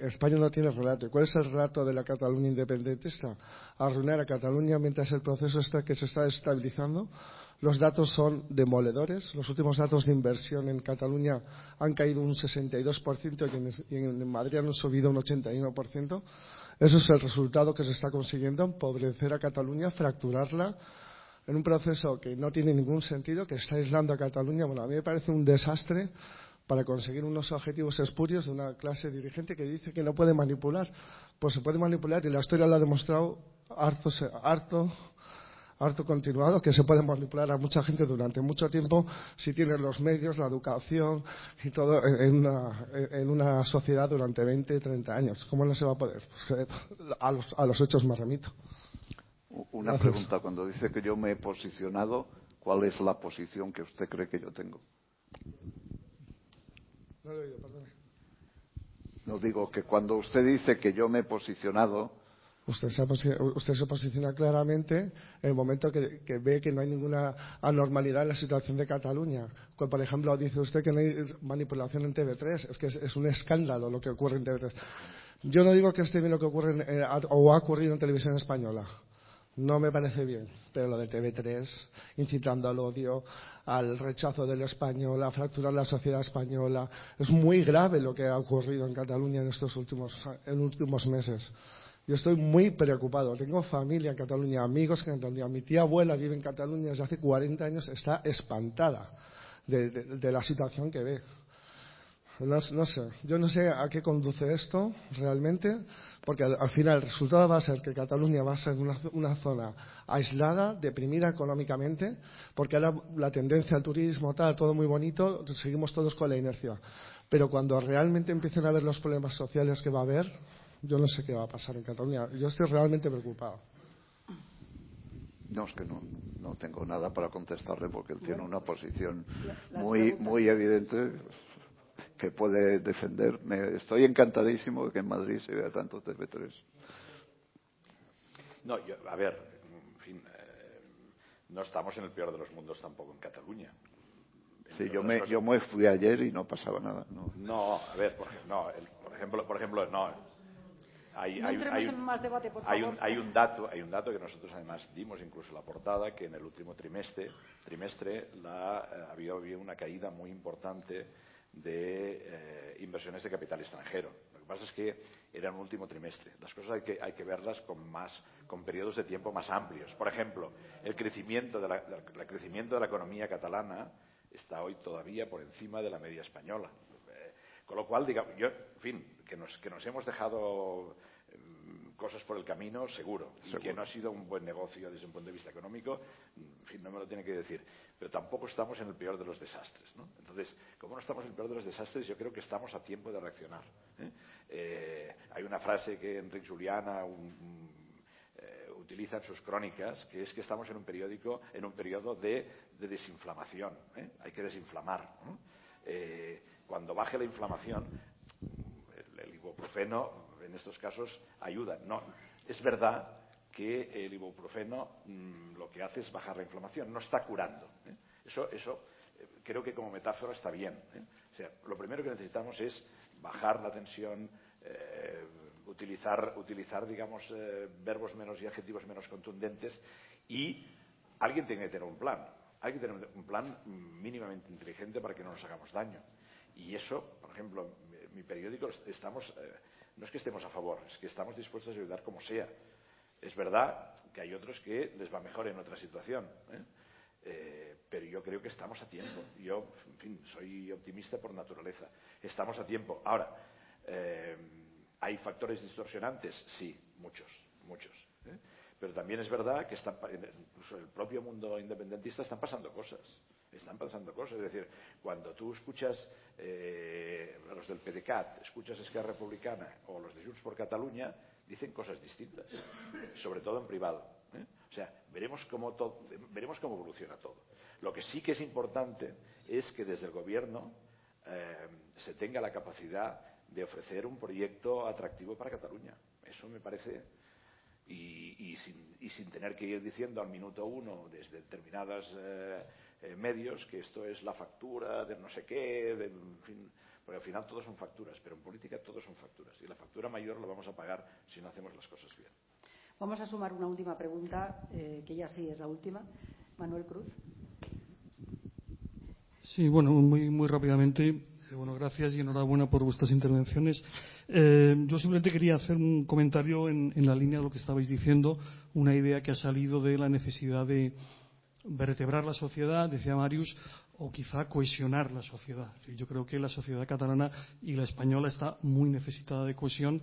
España no tiene relato. ¿Cuál es el relato de la Cataluña independentista? Arruinar a Cataluña mientras el proceso está que se está estabilizando. Los datos son demoledores. Los últimos datos de inversión en Cataluña han caído un 62% y en, Madrid han subido un 81%. Eso es el resultado que se está consiguiendo, empobrecer a Cataluña, fracturarla en un proceso que no tiene ningún sentido, que está aislando a Cataluña. Bueno, a mí me parece un desastre para conseguir unos objetivos espurios de una clase dirigente que dice que no puede manipular. Pues se puede manipular y la historia lo ha demostrado harto, harto, harto continuado que se puede manipular a mucha gente durante mucho tiempo si tiene los medios, la educación y todo en una, en una sociedad durante 20, 30 años. ¿Cómo no se va a poder? Pues a, los, a los hechos me remito.
Una pregunta. Cuando dice que yo me he posicionado, ¿cuál es la posición que usted cree que yo tengo?
No lo he oído, perdón.
No digo que cuando usted dice que yo me he posicionado.
Usted se, usted se posiciona claramente en el momento que, ve que no hay ninguna anormalidad en la situación de Cataluña. Por ejemplo, dice usted que no hay manipulación en TV3. Es que es, un escándalo lo que ocurre en TV3. Yo no digo que esté bien lo que ocurre o ha ocurrido en televisión española. No me parece bien, pero lo de TV3, incitando al odio, al rechazo del español, a fracturar la sociedad española, es muy grave lo que ha ocurrido en Cataluña en estos últimos, meses. Yo estoy muy preocupado. Tengo familia en Cataluña, amigos en Cataluña. Mi tía abuela vive en Cataluña desde hace 40 años, está espantada de la situación que ve. No, sé, yo no sé a qué conduce esto realmente, porque al, final el resultado va a ser que Cataluña va a ser una, zona aislada, deprimida económicamente, porque ahora la tendencia al turismo, tal, todo muy bonito, seguimos todos con la inercia. Pero cuando realmente empiecen a ver los problemas sociales que va a haber, yo no sé qué va a pasar en Cataluña. Yo estoy realmente preocupado.
No, es que no, no tengo nada para contestarle porque él tiene una posición muy, muy evidente que puede defender. estoy encantadísimo de que en Madrid se vea tanto TV3.
No, a ver, en fin, eh, no estamos en el peor de los mundos tampoco en Cataluña.
Sí, yo me, yo me fui ayer y no pasaba nada. No,
no a ver, por, no, por ejemplo, por ejemplo, no.
Hay, hay, hay, un, más debate, por
hay, un, hay un dato, hay un dato que nosotros además dimos incluso la portada que en el último trimestre, trimestre la, eh, había habido una caída muy importante de eh, inversiones de capital extranjero. Lo que pasa es que era en un último trimestre. Las cosas hay que, hay que verlas con, más, con periodos de tiempo más amplios. Por ejemplo, el crecimiento de la, el crecimiento de la economía catalana está hoy todavía por encima de la media española. Eh, con lo cual, digamos, yo, en fin, que nos, que nos hemos dejado cosas por el camino, seguro. Y que no ha sido un buen negocio desde un punto de vista económico, en fin, no me lo tiene que decir. Pero tampoco estamos en el peor de los desastres. ¿no? Entonces, como no estamos en el peor de los desastres, yo creo que estamos a tiempo de reaccionar. ¿eh? Eh, hay una frase que Enrique Juliana, un, utilizan sus crónicas, que es que estamos en un periódico, en un periodo de, desinflamación. Hay que desinflamar. cuando baje la inflamación, el, ibuprofeno en estos casos ayuda. No, es verdad que el ibuprofeno mm, lo que hace es bajar la inflamación, no está curando. Eso, eso creo que como metáfora está bien. O sea, lo primero que necesitamos es bajar la tensión, eh, utilizar, utilizar, digamos, eh, verbos menos y adjetivos menos contundentes y alguien tiene que tener un plan. Hay que tener un plan mínimamente inteligente para que no nos hagamos daño. Y eso, por ejemplo, mi, periódico, estamos, eh, no es que estemos a favor, es que estamos dispuestos a ayudar como sea. Es verdad que hay otros que les va mejor en otra situación. Eh, pero yo creo que estamos a tiempo. Yo, en fin, soy optimista por naturaleza. Estamos a tiempo. Ahora, eh, ¿hay factores distorsionantes? Sí, muchos, muchos. ¿eh? Pero también es verdad que están, incluso el propio mundo independentista están pasando cosas. Están pasando cosas. Es decir, cuando tú escuchas a los del PDCAT, escuchas Esquerra Republicana o los de Junts por Cataluña, dicen cosas distintas, sobre todo en privado. O sea, veremos cómo, veremos cómo evoluciona todo. Lo que sí que es importante es que desde el Gobierno eh, se tenga la capacidad de ofrecer un proyecto atractivo para Cataluña. Eso me parece. Y, sin, tener que ir diciendo al minuto uno desde determinados eh, eh, medios que esto es la factura de no sé qué, en fin, porque al final todos son facturas, pero en política todos son facturas. Y la factura mayor la vamos a pagar si no hacemos las cosas bien.
Vamos a sumar una última pregunta, eh, que ya sí es la última. Manuel Cruz.
Sí, bueno, muy, muy rápidamente. Eh, bueno, gracias y enhorabuena por vuestras intervenciones. Eh, yo simplemente quería hacer un comentario en, la línea de lo que estabais diciendo, una idea que ha salido de la necesidad de vertebrar la sociedad, decía Marius, o quizá cohesionar la sociedad. Yo creo que la sociedad catalana y la española está muy necesitada de cohesión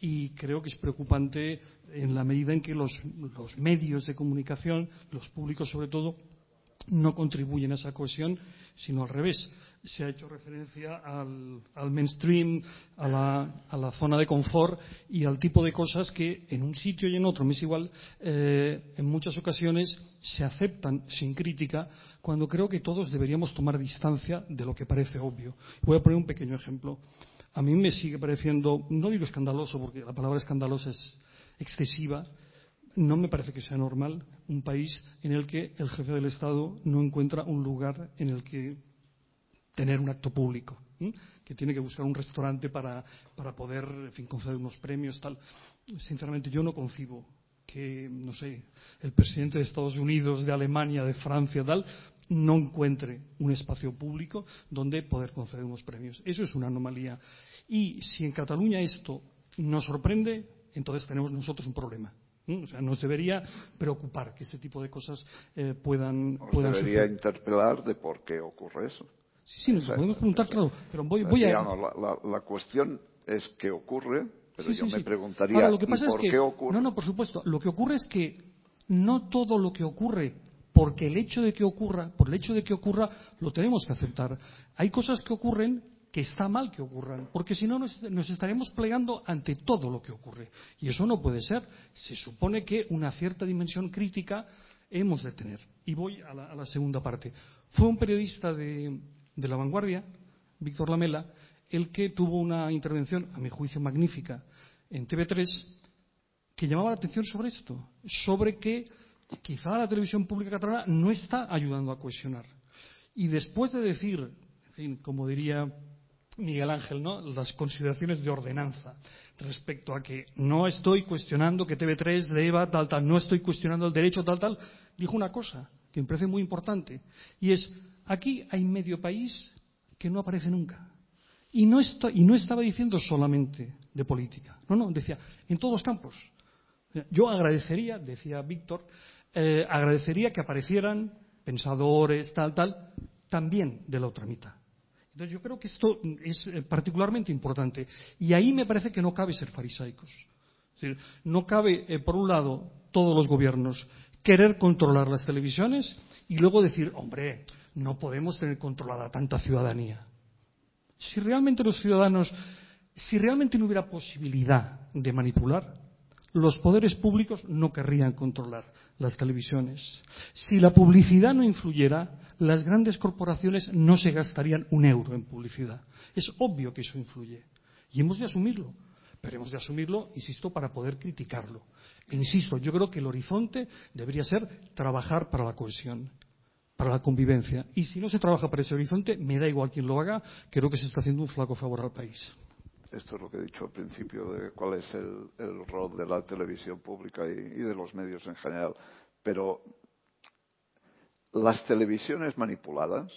y creo que es preocupante en la medida en que los, medios de comunicación, los públicos sobre todo, no contribuyen a esa cohesión, sino al revés. Se ha hecho referencia al, mainstream, a la, zona de confort y al tipo de cosas que en un sitio y en otro, me es igual, eh, en muchas ocasiones se aceptan sin crítica cuando creo que todos deberíamos tomar distancia de lo que parece obvio. Voy a poner un pequeño ejemplo a mí me sigue pareciendo, no digo escandaloso, porque la palabra escandalosa es excesiva, no me parece que sea normal un país en el que el jefe del Estado no encuentra un lugar en el que tener un acto público, que tiene que buscar un restaurante para, para poder, en fin, conceder unos premios, tal. Sinceramente, yo no concibo que, no sé, el presidente de Estados Unidos, de Alemania, de Francia, tal, no encuentre un espacio público donde poder conceder unos premios. Eso es una anomalía. Y si en Cataluña esto nos sorprende, entonces tenemos nosotros un problema. O sea, nos debería preocupar que este tipo de cosas eh, puedan, nos puedan
debería interpelar de por qué ocurre eso.
Sí, sí, nos podemos preguntar, claro, pero voy, voy a...
La, cuestión es qué ocurre, pero yo me preguntaría,
lo que pasa
por
es que,
qué ocurre?
No, no, por supuesto. Lo que ocurre es que no todo lo que ocurre porque el hecho de que ocurra, por el hecho de que ocurra, lo tenemos que aceptar. Hay cosas que ocurren que está mal que ocurran, porque si no nos, estaremos plegando ante todo lo que ocurre. Y eso no puede ser. Se supone que una cierta dimensión crítica hemos de tener. Y voy a la, segunda parte. Fue un periodista de, de La Vanguardia, Víctor Lamela, el que tuvo una intervención, a mi juicio magnífica, en TV3, que llamaba la atención sobre esto, sobre que quizá la televisión pública catalana no está ayudando a cohesionar. Y después de decir, en fin, como diría Miguel Ángel, ¿no? las consideraciones de ordenanza respecto a que no estoy cuestionando que TV3 deba tal, tal, no estoy cuestionando el derecho tal, tal, dijo una cosa que me parece muy importante y es, aquí hay medio país que no aparece nunca. Y no, y no estaba diciendo solamente de política, no, no, decía, en todos los campos. Yo agradecería, decía Víctor, eh, agradecería que aparecieran pensadores, tal, tal, también de la otra mitad. Entonces yo creo que esto es eh, particularmente importante. Y ahí me parece que no cabe ser farisaicos. Es decir, no cabe, eh, por un lado, todos los gobiernos querer controlar las televisiones y luego decir, hombre, no podemos tener controlada tanta ciudadanía. Si realmente los ciudadanos, si realmente no hubiera posibilidad de manipular, los poderes públicos no querrían controlar las televisiones. Si la publicidad no influyera, las grandes corporaciones no se gastarían un euro en publicidad. Es obvio que eso influye. Y hemos de asumirlo. Pero hemos de asumirlo, insisto, para poder criticarlo. Insisto, yo creo que el horizonte debería ser trabajar para la cohesión, para la convivencia. Y si no se trabaja para ese horizonte, me da igual quién lo haga, creo que se está haciendo un flaco favor al país.
Esto es lo que he dicho al principio de cuál es el, rol de la televisión pública y, de los medios en general. Pero las televisiones manipuladas,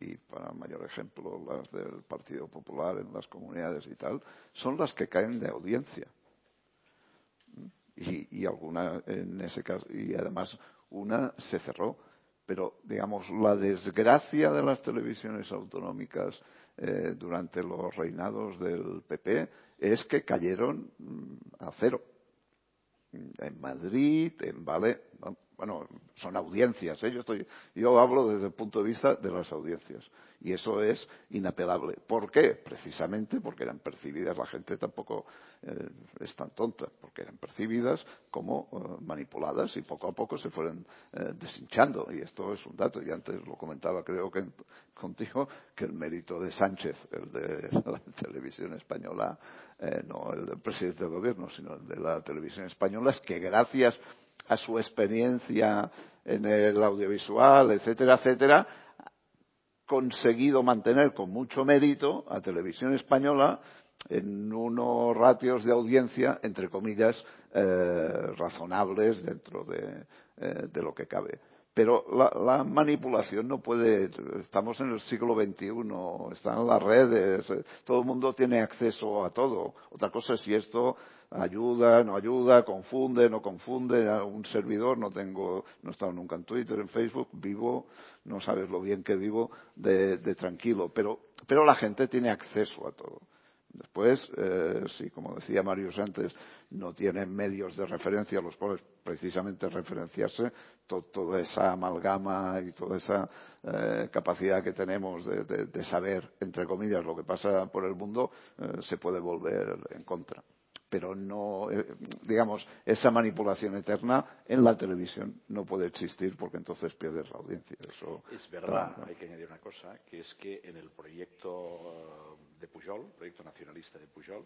y para mayor ejemplo las del Partido Popular en las comunidades y tal, son las que caen de audiencia. Y, y alguna en ese caso, y además una se cerró. Pero, digamos, la desgracia de las televisiones autonómicas eh, durante los reinados del PP es que cayeron mm, a cero. En Madrid, en Vale, bueno, son audiencias. ¿eh? Yo, estoy, yo hablo desde el punto de vista de las audiencias. Y eso es inapelable. ¿Por qué? Precisamente porque eran percibidas, la gente tampoco eh, es tan tonta, porque eran percibidas como eh, manipuladas y poco a poco se fueron eh, deshinchando. Y esto es un dato, y antes lo comentaba creo que contigo, que el mérito de Sánchez, el de la televisión española, no el del presidente del gobierno, sino el de la televisión española, es que gracias a su experiencia en el audiovisual, etcétera, etcétera, conseguido mantener con mucho mérito a Televisión Española en unos ratios de audiencia, entre comillas, eh, razonables dentro de, eh, de, lo que cabe. Pero la, la, manipulación no puede. Estamos en el siglo XXI, están las redes, eh, todo el mundo tiene acceso a todo. Otra cosa es si esto ayuda, no ayuda, confunde, no confunde. Un servidor, no tengo, no he estado nunca en Twitter, en Facebook, vivo, no sabes lo bien que vivo, de, tranquilo. Pero, pero la gente tiene acceso a todo. Después, eh, si, como decía Marius antes, no tienen medios de referencia a los cuales precisamente referenciarse, toda esa amalgama y toda esa eh, capacidad que tenemos de, saber, entre comillas, lo que pasa por el mundo, eh, se puede volver en contra pero no, eh, digamos, esa manipulación eterna en la televisión no puede existir porque entonces pierdes la audiencia. Eso
es verdad, hay que añadir una cosa, que es que en el proyecto de Pujol, proyecto nacionalista de Pujol,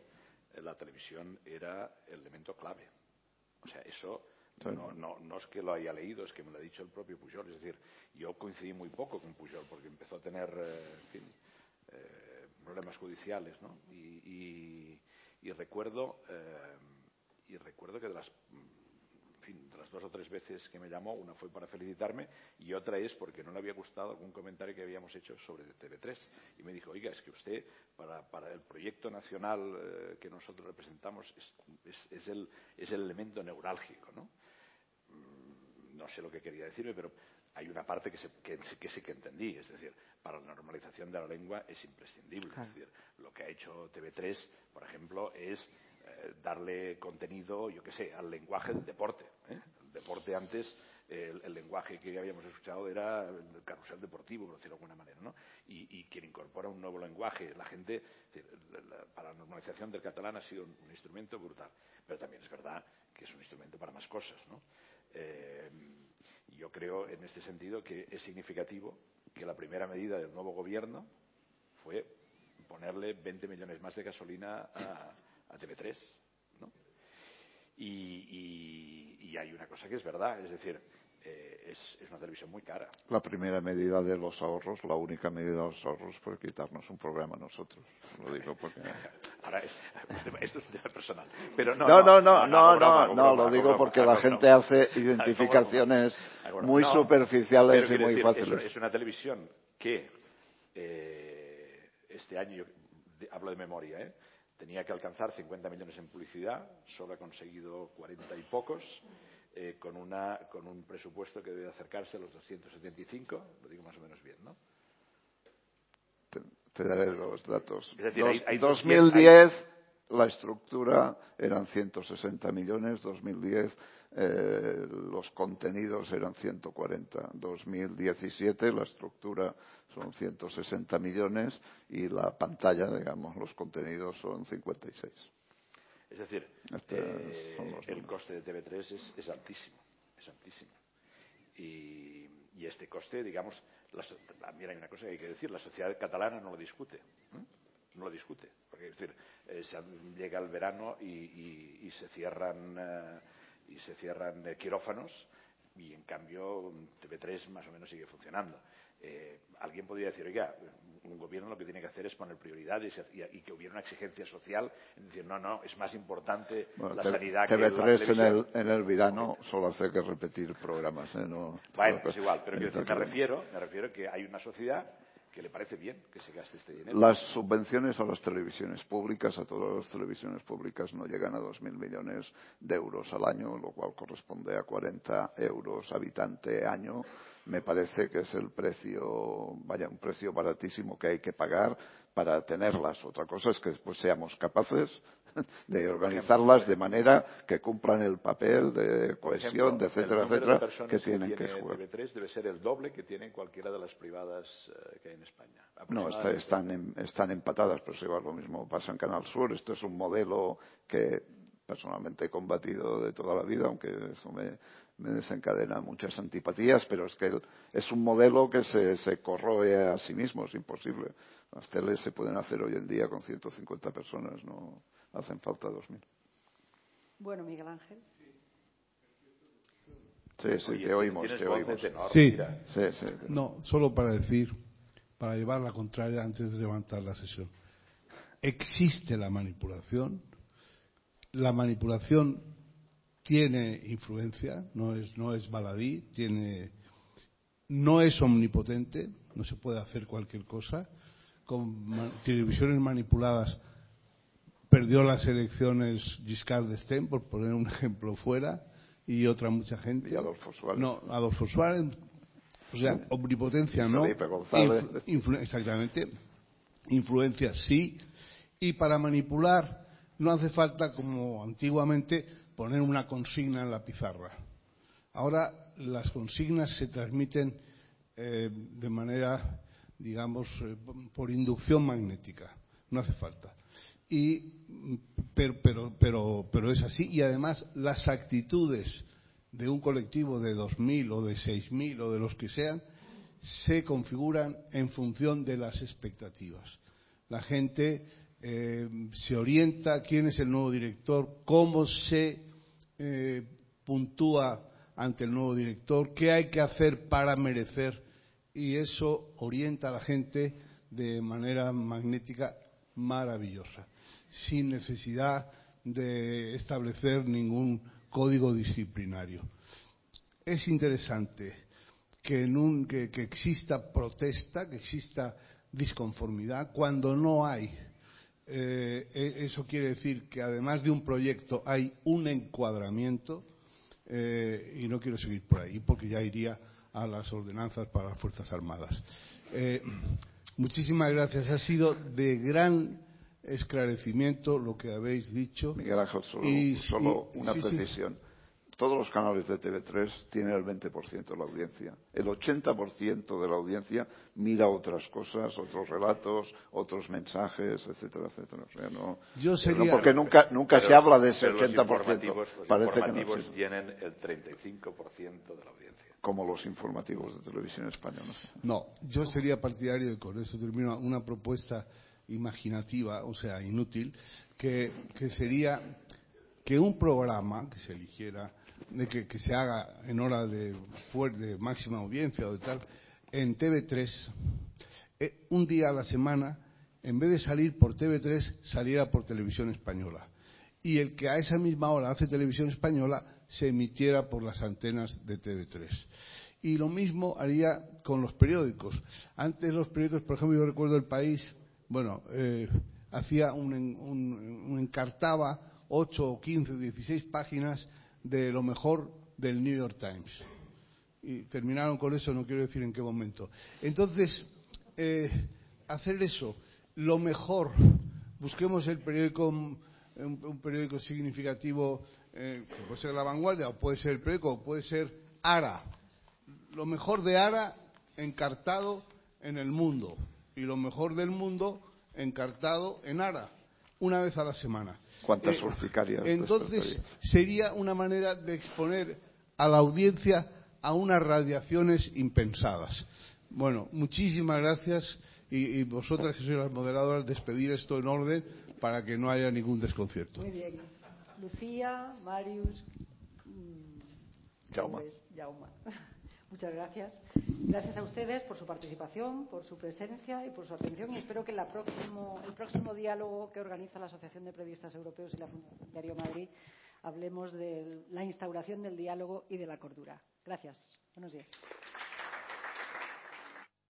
eh, la televisión era el elemento clave. O sea, eso no, no, no, es que lo haya leído, es que me lo ha dicho el propio Pujol. Es decir, yo coincidí muy poco con Pujol porque empezó a tener, eh, en fin, problemas judiciales, ¿no? y y eh, y recuerdo que de las, dos o tres veces que me llamó, una fue para felicitarme y otra es porque no le había gustado algún comentario que habíamos hecho sobre TV3. Y me dijo, oiga, es que usted, para, el proyecto nacional eh, que nosotros representamos, es, es, el, es el elemento neurálgico, ¿no? Mm, no sé lo que quería decirme, pero hay una parte que, que, sí que entendí, es decir, para la normalización de la lengua es imprescindible. Es decir, lo que ha hecho TV3, por ejemplo, es eh, darle contenido, yo qué sé, al lenguaje del deporte. ¿eh? El deporte antes, el, lenguaje que habíamos escuchado era el carrusel deportivo, por decirlo de alguna manera, ¿no? Y, quien incorpora un nuevo lenguaje, la gente, para la normalización del catalán ha sido un, instrumento brutal. Pero también es verdad que es un instrumento para más cosas, ¿no? Yo creo, en este sentido, que es significativo que la primera medida del nuevo gobierno fue ponerle 20 millones más de gasolina a, TV3. ¿no? y, hay una cosa que es verdad, es decir, eh, es, una televisión muy cara.
La primera medida de los ahorros, la única medida de los ahorros fue quitarnos un programa nosotros. Lo digo porque.
Ahora, esto es un tema personal. Pero
no, no, no, no, no, no, lo digo porque la gente hace identificaciones muy superficiales y muy fáciles.
Es una televisión que eh, este año, hablo de memoria, ¿eh? tenía que alcanzar 50 millones en publicidad, solo ha conseguido 40 y pocos. Eh, con, una, con un presupuesto que debe acercarse a los 275, lo digo más o menos bien, ¿no?
Te, daré los datos. En 2010 la estructura eran 160 millones, 2010 eh, los contenidos eran 140. 2017 la estructura son 160 millones y la pantalla, digamos, los contenidos son 56.
Es decir, este eh, el coste de TV3 es, es altísimo, es altísimo. Y, y, este coste, digamos, también hay una cosa que hay que decir, la sociedad catalana no lo discute. No lo discute. Porque, es decir, eh, llega el verano y, y se cierran, eh, y se cierran quirófanos y en cambio TV3 más o menos sigue funcionando. Eh, alguien podría decir, oiga, un gobierno lo que tiene que hacer es poner prioridades y, que hubiera una exigencia social, en decir, no, no, es más importante la sanidad
que TV3 en el, en el verano solo hace que repetir programas, ¿eh? No,
bueno, es igual, pero me refiero, me refiero que hay una sociedad le parece bien que se gaste este dinero.
Las subvenciones a las televisiones públicas, a todas las televisiones públicas, no llegan a 2.000 millones de euros al año, lo cual corresponde a 40 euros habitante año. Me parece que es el precio, vaya, un precio baratísimo que hay que pagar para tenerlas. Otra cosa es que después seamos capaces de organizarlas de manera que cumplan el papel de cohesión, de etcétera, etcétera, que tienen que, jugar.
TV3 debe ser el doble que tienen cualquiera de las privadas eh, que hay en España.
No, están, están empatadas, pero si va lo mismo pasa en Canal Sur. Esto es un modelo que personalmente he combatido de toda la vida, aunque eso me, me desencadena muchas antipatías, pero es que es un modelo que se, se corroe a sí mismo, es imposible. Las teles se pueden hacer hoy en día con 150 personas, no hacen falta 2.000.
Bueno, Miguel Ángel.
Sí, sí, te oímos, te oímos.
Sí. sí, sí. No, solo para decir, para llevar la contraria antes de levantar la sesión. Existe la manipulación. La manipulación tiene influencia, no es, no es baladí, tiene, no es omnipotente, no se puede hacer cualquier cosa con televisiones manipuladas perdió las elecciones Giscard d'Estaing, por poner un ejemplo fuera, y otra mucha gente.
Y Adolfo Suárez.
No, Adolfo Suárez, o sea, omnipotencia no. exactamente. Influencia sí. Y para manipular no hace falta, como antiguamente, poner una consigna en la pizarra. Ahora las consignas se transmiten eh, de manera digamos, eh, por inducción magnética. No hace falta. Y, pero, pero, pero, pero es así. Y además, las actitudes de un colectivo de 2.000 o de 6.000 o de los que sean se configuran en función de las expectativas. La gente eh, se orienta quién es el nuevo director, cómo se eh, puntúa ante el nuevo director, qué hay que hacer para merecer y eso orienta a la gente de manera magnética maravillosa, sin necesidad de establecer ningún código disciplinario. Es interesante que, exista protesta, que exista disconformidad, cuando no hay. Eh, e, eso quiere decir que además de un proyecto hay un encuadramiento eh, y no quiero seguir por ahí porque ya iría a las ordenanzas para las Fuerzas Armadas. Eh, muchísimas gracias. Ha sido de gran esclarecimiento lo que habéis dicho.
Miguel Ángel, solo, una precisión. Todos los canales de TV3 tienen el 20% de la audiencia. El 80% de la audiencia mira otras cosas, otros relatos, otros mensajes, etcétera, etcétera. no,
Yo sería...
porque nunca, nunca se habla de ese 80%. Los
informativos, los informativos tienen el 35% de la audiencia
como los informativos de televisión española.
No, yo sería partidario, de con eso termino, una propuesta imaginativa, o sea, inútil, que, sería que un programa que se eligiera, de que, se haga en hora de, de máxima audiencia o de tal, en TV3, eh, un día a la semana, en vez de salir por TV3, saliera por televisión española. Y el que a esa misma hora hace televisión española se emitiera por las antenas de TV3. Y lo mismo haría con los periódicos. Antes los periódicos, por ejemplo, yo recuerdo el país, bueno, eh, hacía un, un, encartaba 8 o 15 o 16 páginas de lo mejor del New York Times. Y terminaron con eso, no quiero decir en qué momento. Entonces, eh, hacer eso, lo mejor, busquemos el periódico, un periódico significativo eh, puede ser La Vanguardia, o puede ser El Preco, o puede ser Ara. Lo mejor de Ara encartado en el mundo y lo mejor del mundo encartado en Ara. una vez a la semana.
¿Cuántas eh, urticarias?
Entonces, sería una manera de exponer a la audiencia a unas radiaciones impensadas. Bueno, muchísimas gracias y, y vosotras que sois las moderadoras, despedir esto en orden para que no haya ningún desconcierto.
Muy bien. Lucía, Marius,
Jauma.
Jauma. Muchas gracias. Gracias a ustedes por su participación, por su presencia y por su atención. Y espero que el próximo diálogo que organiza la Asociación de Periodistas Europeos y la Fundación Diario Madrid hablemos de la instauración del diálogo y de la cordura. Gracias. Buenos días.